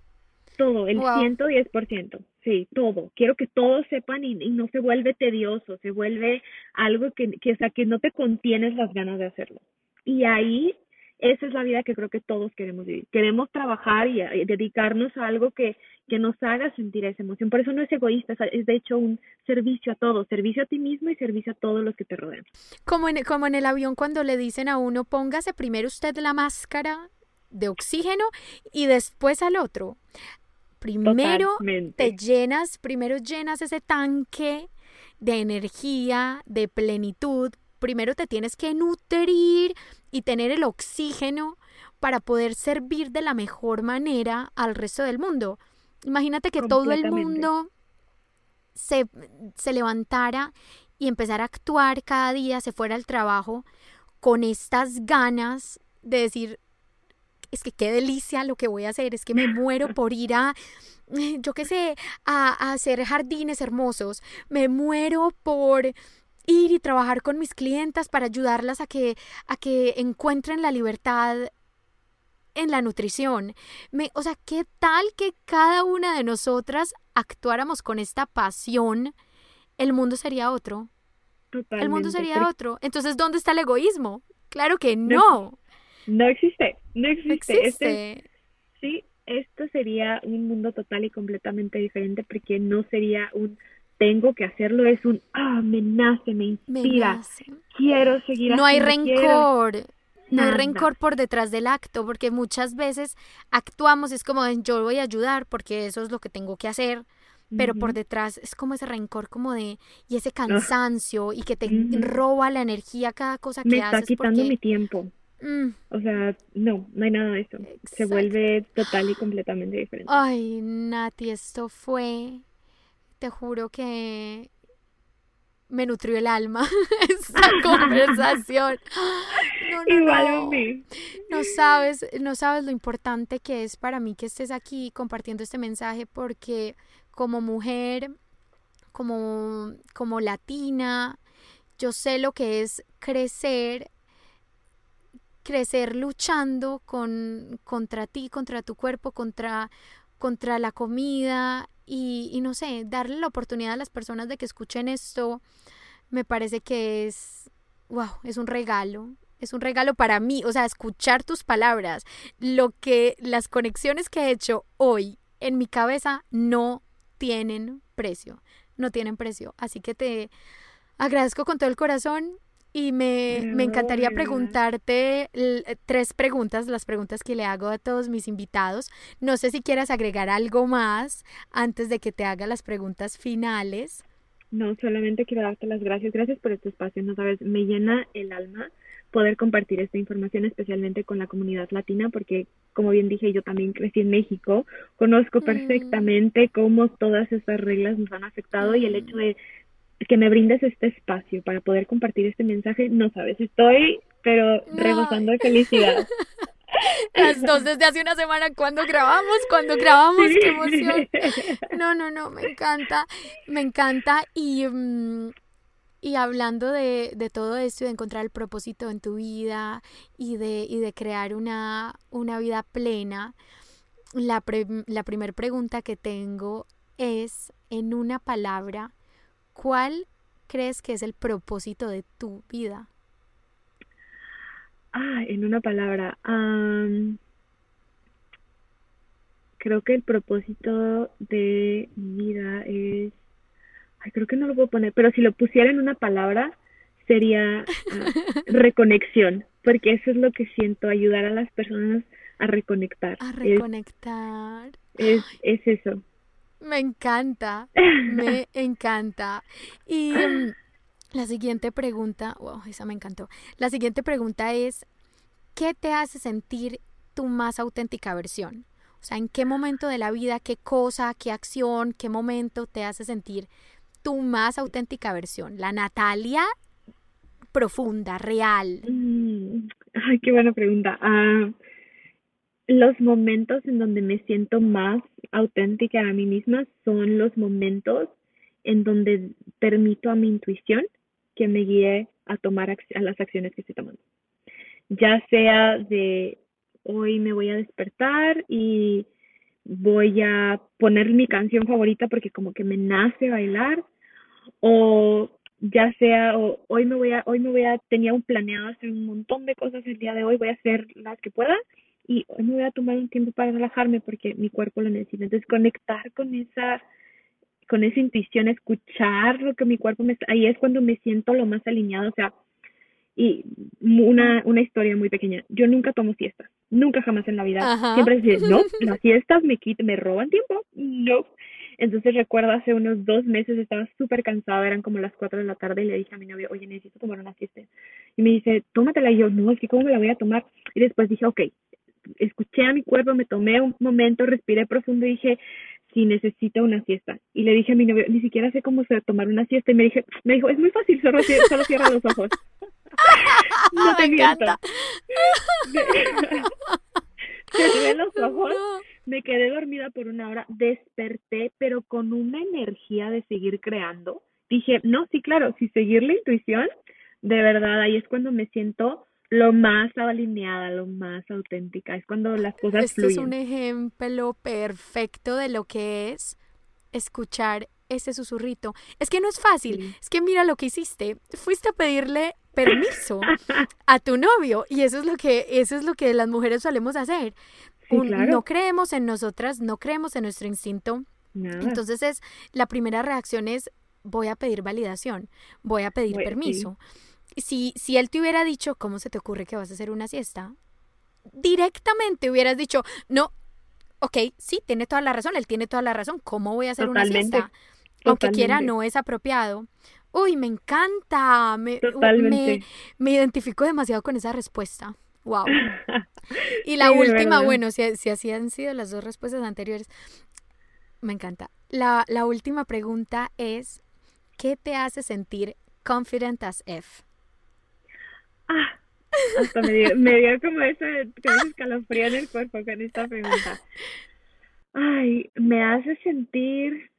Todo, el ciento diez por ciento, sí, todo. Quiero que todos sepan y, no se vuelve tedioso, se vuelve algo que, que, o sea, que no te contienes las ganas de hacerlo. Y ahí esa es la vida que creo que todos queremos vivir. Queremos trabajar y, dedicarnos a algo que, que nos haga sentir esa emoción. Por eso no es egoísta, es de hecho un servicio a todos, servicio a ti mismo y servicio a todos los que te rodean. Como en, como en el avión cuando le dicen a uno, póngase primero usted la máscara de oxígeno y después al otro. Primero te llenas, primero llenas ese tanque de energía, de plenitud, primero te tienes que nutrir y tener el oxígeno para poder servir de la mejor manera al resto del mundo. Imagínate que todo el mundo se, se levantara y empezara a actuar cada día, se fuera al trabajo con estas ganas de decir, es que qué delicia lo que voy a hacer, es que me muero por ir a, (laughs) yo qué sé, a, a hacer jardines hermosos, me muero por ir y trabajar con mis clientas para ayudarlas a que, a que encuentren la libertad en la nutrición. Me, o sea, ¿qué tal que cada una de nosotras actuáramos con esta pasión? El mundo sería otro. el mundo sería otro. Entonces, ¿dónde está el egoísmo? Claro que no. No, existe, no existe. Este sí, esto sería un mundo total y completamente diferente porque no sería un tengo que hacerlo, es un, ah, me nace, me inspira, quiero seguir No hay rencor. No hay rencor por detrás del acto, porque muchas veces actuamos, es como yo voy a ayudar porque eso es lo que tengo que hacer, pero por detrás es como ese rencor como de y ese cansancio y que te roba la energía cada cosa que haces. Me está quitando mi tiempo. Mm. O sea, no, no hay nada de eso. Se vuelve total y completamente diferente. Ay, Nati, esto fue, te juro que me nutrió el alma (laughs) esta (laughs) conversación. No, no, Igual a mí. No sabes, no sabes lo importante que es para mí que estés aquí compartiendo este mensaje porque como mujer, como, como latina, yo sé lo que es crecer crecer luchando con, contra ti, contra tu cuerpo, contra, contra la comida y, y, no sé, darle la oportunidad a las personas de que escuchen esto, me parece que es, wow, es un regalo. Es un regalo para mí, o sea, escuchar tus palabras, lo que las conexiones que he hecho hoy en mi cabeza no tienen precio, no tienen precio. Así que te agradezco con todo el corazón y me, me encantaría preguntarte tres preguntas, las preguntas que le hago a todos mis invitados. No sé si quieras agregar algo más antes de que te haga las preguntas finales. No, solamente quiero darte las gracias. Gracias por este espacio. No sabes, me llena el alma poder compartir esta información, especialmente con la comunidad latina, porque, como bien dije, yo también crecí en México. Conozco mm. perfectamente cómo todas estas reglas nos han afectado y el hecho de que me brindes este espacio para poder compartir este mensaje, no sabes, estoy pero rebosando de felicidad. (laughs) Las dos desde hace una semana cuando grabamos, cuando grabamos, qué emoción. No, no, no, me encanta, me encanta y, mm, y hablando de, de, todo esto y de encontrar el propósito en tu vida y de, y de crear una, una vida plena, la, la primera pregunta que tengo es en una palabra, ¿Cuál crees que es el propósito de tu vida? Ah, en una palabra. creo que el propósito de mi vida es. Ay, creo que no lo puedo poner, pero si lo pusiera en una palabra, sería ah, (laughs) reconexión, porque eso es lo que siento, ayudar a las personas a reconectar. A reconectar. es, es eso. Me encanta, me (laughs) encanta. Y mm, la siguiente pregunta, wow, esa me encantó. La siguiente pregunta es, ¿qué te hace sentir tu más auténtica versión? O sea, ¿en qué momento de la vida, qué cosa, qué acción, qué momento te hace sentir tu más auténtica versión? La Natalia profunda, real. Mm, ay, qué buena pregunta. Ah, los momentos en donde me siento más auténtica a mí misma son los momentos en donde permito a mi intuición que me guíe a tomar a las acciones que estoy tomando. Ya sea de hoy me voy a despertar y voy a poner mi canción favorita porque como que me nace bailar o ya sea o hoy me voy a hoy me voy a tenía un planeado hacer un montón de cosas el día de hoy voy a hacer las que pueda y hoy me voy a tomar un tiempo para relajarme porque mi cuerpo lo necesita. Entonces conectar con esa con esa intuición, escuchar lo que mi cuerpo me está, ahí es cuando me siento lo más alineado, o sea, y una, una historia muy pequeña. Yo nunca tomo siestas, nunca jamás en la vida. Siempre decía, no, (laughs) las siestas me quitan, me roban tiempo, no. Entonces recuerdo hace unos dos meses estaba súper cansada, eran como las cuatro de la tarde y le dije a mi novio, oye, necesito tomar una siesta. Y me dice, tómatela. Y yo, no, es que cómo me la voy a tomar. Y después dije, ok, escuché a mi cuerpo, me tomé un momento, respiré profundo y dije, si necesito una siesta. Y le dije a mi novio, ni siquiera sé cómo se tomar una siesta. Y me, dije, me dijo, es muy fácil, solo, solo cierra los ojos. (laughs) no te (laughs) me encanta. Cerré los ojos, me quedé dormida por una hora, desperté, pero con una energía de seguir creando. Dije, no, sí, claro, si seguir la intuición, de verdad, ahí es cuando me siento lo más alineada, lo más auténtica. Es cuando las cosas este fluyen. es un ejemplo perfecto de lo que es escuchar ese susurrito. Es que no es fácil. Es que mira lo que hiciste. Fuiste a pedirle permiso (laughs) a tu novio y eso es lo que eso es lo que las mujeres solemos hacer. No creemos en nosotras, no creemos en nuestro instinto. Entonces es la primera reacción es voy a pedir validación, voy a pedir permiso. Si, si él te hubiera dicho, ¿cómo se te ocurre que vas a hacer una siesta? Directamente hubieras dicho, no, ok, sí, tiene toda la razón, él tiene toda la razón, ¿cómo voy a hacer una siesta? Aunque quiera, no es apropiado. Uy, me encanta, me, me, me identifico demasiado con esa respuesta. Wow. (laughs) Y la última, bueno, si, si, así han sido las dos respuestas anteriores, me encanta. La, la última pregunta es, ¿qué te hace sentir confident as F? Ah, hasta me dio, me dio como ese, escalofrío en el cuerpo con esta pregunta. Ay, me hace sentir,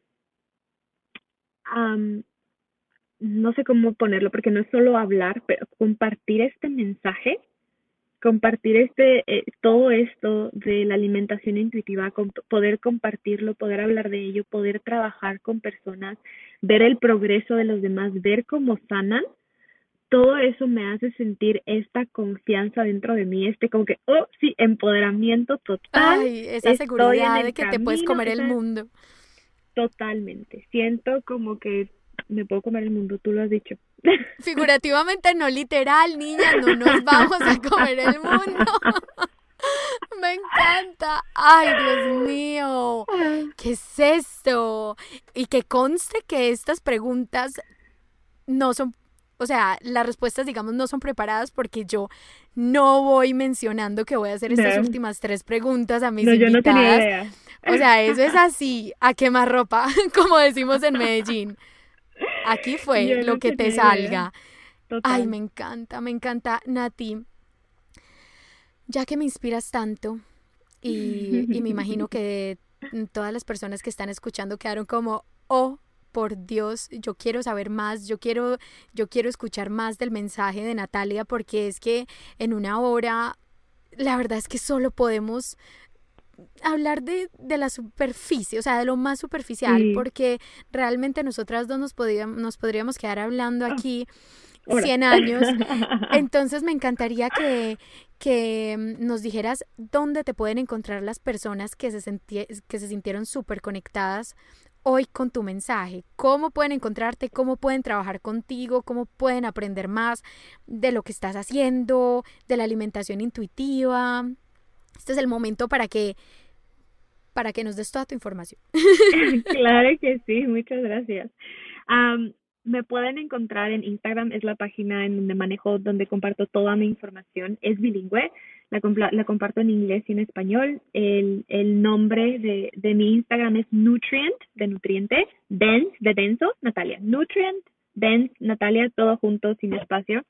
no sé cómo ponerlo, porque no es solo hablar, pero compartir este mensaje compartir este eh, todo esto de la alimentación intuitiva, poder compartirlo, poder hablar de ello, poder trabajar con personas, ver el progreso de los demás, ver cómo sanan, todo eso me hace sentir esta confianza dentro de mí, este como que, oh, sí, empoderamiento total. Ay, esa seguridad de que te puedes comer el mundo. Totalmente. Siento como que me puedo comer el mundo, tú lo has dicho. (laughs) Figurativamente, no literal, niña, no nos vamos a comer el mundo. (laughs) Me encanta. Ay, Dios mío. ¿Qué es esto? Y que conste que estas preguntas no son, o sea, las respuestas, digamos, no son preparadas porque yo no voy mencionando que voy a hacer estas últimas tres preguntas a mis no, Yo no tenía idea. O sea, eso es así, a quemar ropa, (laughs) como decimos en Medellín. Aquí fue lo que te salga. Ay, me encanta, me encanta, Nati. Ya que me inspiras tanto y, y me imagino que (laughs) todas las personas que están escuchando quedaron como, oh, por Dios, yo quiero saber más, yo quiero, yo quiero escuchar más del mensaje de Natalia porque es que en una hora, la verdad es que solo podemos hablar de, de, la superficie, o sea, de lo más superficial, porque realmente nosotras dos nos, podíamos, nos podríamos quedar hablando ah, aquí 100 años. (laughs) Entonces me encantaría que, que mm, nos dijeras dónde te pueden encontrar las personas que se, que se sintieron súper conectadas hoy con tu mensaje, cómo pueden encontrarte, cómo pueden trabajar contigo, cómo pueden aprender más de lo que estás haciendo, de la alimentación intuitiva. Este es el momento para que para que nos des toda tu información. (laughs) (laughs) claro que sí, muchas gracias. me pueden encontrar en Instagram, es la página en donde manejo, donde comparto toda mi información. Es bilingüe, la, la comparto en inglés y en español. El, el nombre de, de mi Instagram es Nutrient, de nutriente, Dense, de denso, Natalia. Nutrient, Dense, Natalia, todo junto, sin espacio.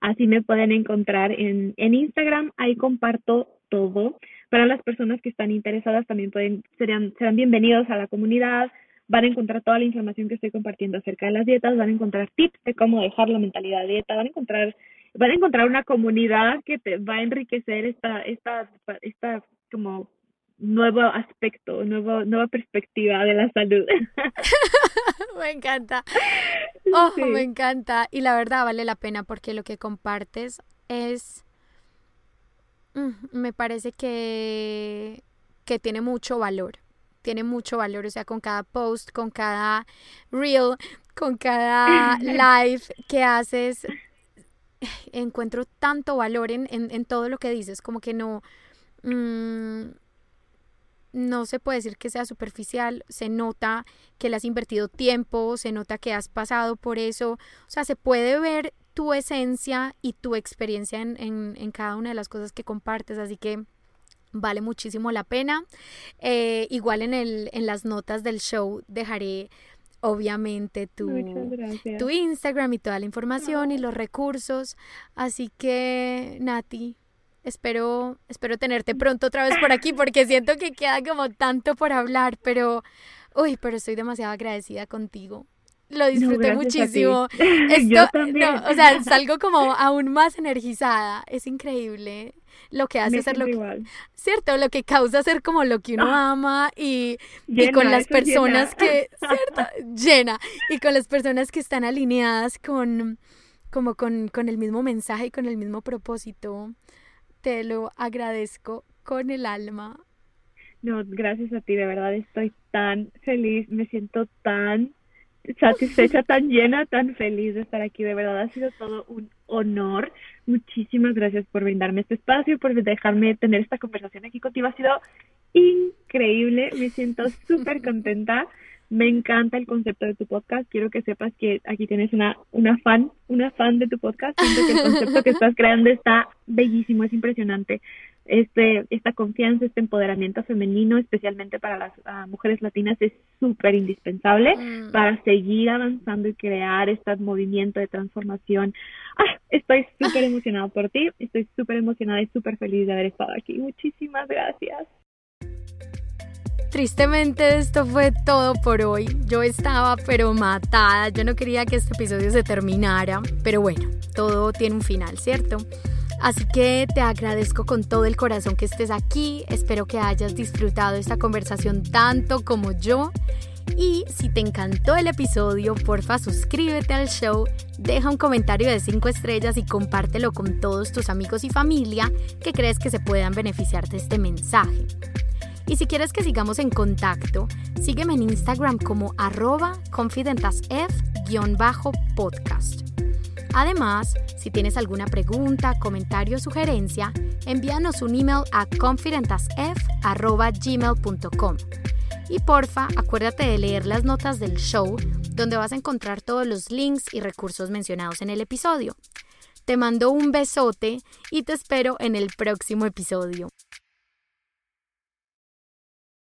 Así me pueden encontrar en, en Instagram, ahí comparto todo. Para las personas que están interesadas también pueden, serán, serán bienvenidos a la comunidad, van a encontrar toda la información que estoy compartiendo acerca de las dietas, van a encontrar tips de cómo dejar la mentalidad de dieta, van a encontrar, van a encontrar una comunidad que te va a enriquecer esta, esta, esta como nuevo aspecto, nuevo, nueva perspectiva de la salud. (laughs) me encanta. Oh, me encanta. Y la verdad vale la pena porque lo que compartes es, mm, me parece que, que tiene mucho valor. Tiene mucho valor, o sea, con cada post, con cada reel, con cada (laughs) live que haces, (sighs) encuentro tanto valor en, en, todo lo que dices, como que no, mm, no se puede decir que sea superficial, se nota que le has invertido tiempo, se nota que has pasado por eso, o sea, se puede ver tu esencia y tu experiencia en, en, cada una de las cosas que compartes, así que vale muchísimo la pena. Eh, igual en, el, en las notas del show dejaré obviamente tu, tu Instagram y toda la información y los recursos, así que Nati, espero, espero tenerte pronto otra vez por aquí porque siento que queda como tanto por hablar, pero, uy, pero estoy demasiado agradecida contigo. Lo disfruté muchísimo. (laughs) Esto, o sea, salgo como aún más energizada. Es increíble lo que hace ser lo que, cierto, lo que causa ser como lo que uno ah. ama y, y con las personas que, (laughs) cierto, llena y con las personas que están alineadas con como con, con el mismo mensaje y con el mismo propósito te lo agradezco con el alma. No, gracias a ti, de verdad estoy tan feliz, me siento tan satisfecha, tan llena, tan feliz de estar aquí. De verdad ha sido todo un honor. Muchísimas gracias por brindarme este espacio, por dejarme tener esta conversación aquí contigo. Ha sido increíble. Me siento súper contenta. Me encanta el concepto de tu podcast. Quiero que sepas que aquí tienes una, una fan, una fan de tu podcast. Siento que el concepto que estás creando está bellísimo, es impresionante este, esta confianza, este empoderamiento femenino, especialmente para las ah, mujeres latinas, es súper indispensable mm. para seguir avanzando y crear este movimiento de transformación. Ah, estoy súper (laughs) emocionada por ti, estoy súper emocionada y súper feliz de haber estado aquí. Muchísimas gracias. Tristemente esto fue todo por hoy. Yo estaba pero matada, yo no quería que este episodio se terminara, pero bueno, todo tiene un final, ¿cierto? Así que te agradezco con todo el corazón que estés aquí. Espero que hayas disfrutado esta conversación tanto como yo. Y si te encantó el episodio, porfa suscríbete al show, deja un comentario de 5 estrellas y compártelo con todos tus amigos y familia que crees que se puedan beneficiar de este mensaje. Y si quieres que sigamos en contacto, sígueme en Instagram como arroba confidentasf-podcast. Además, si tienes alguna pregunta, comentario o sugerencia, envíanos un email a confidentasf.gmail.com. Y porfa, acuérdate de leer las notas del show, donde vas a encontrar todos los links y recursos mencionados en el episodio. Te mando un besote y te espero en el próximo episodio.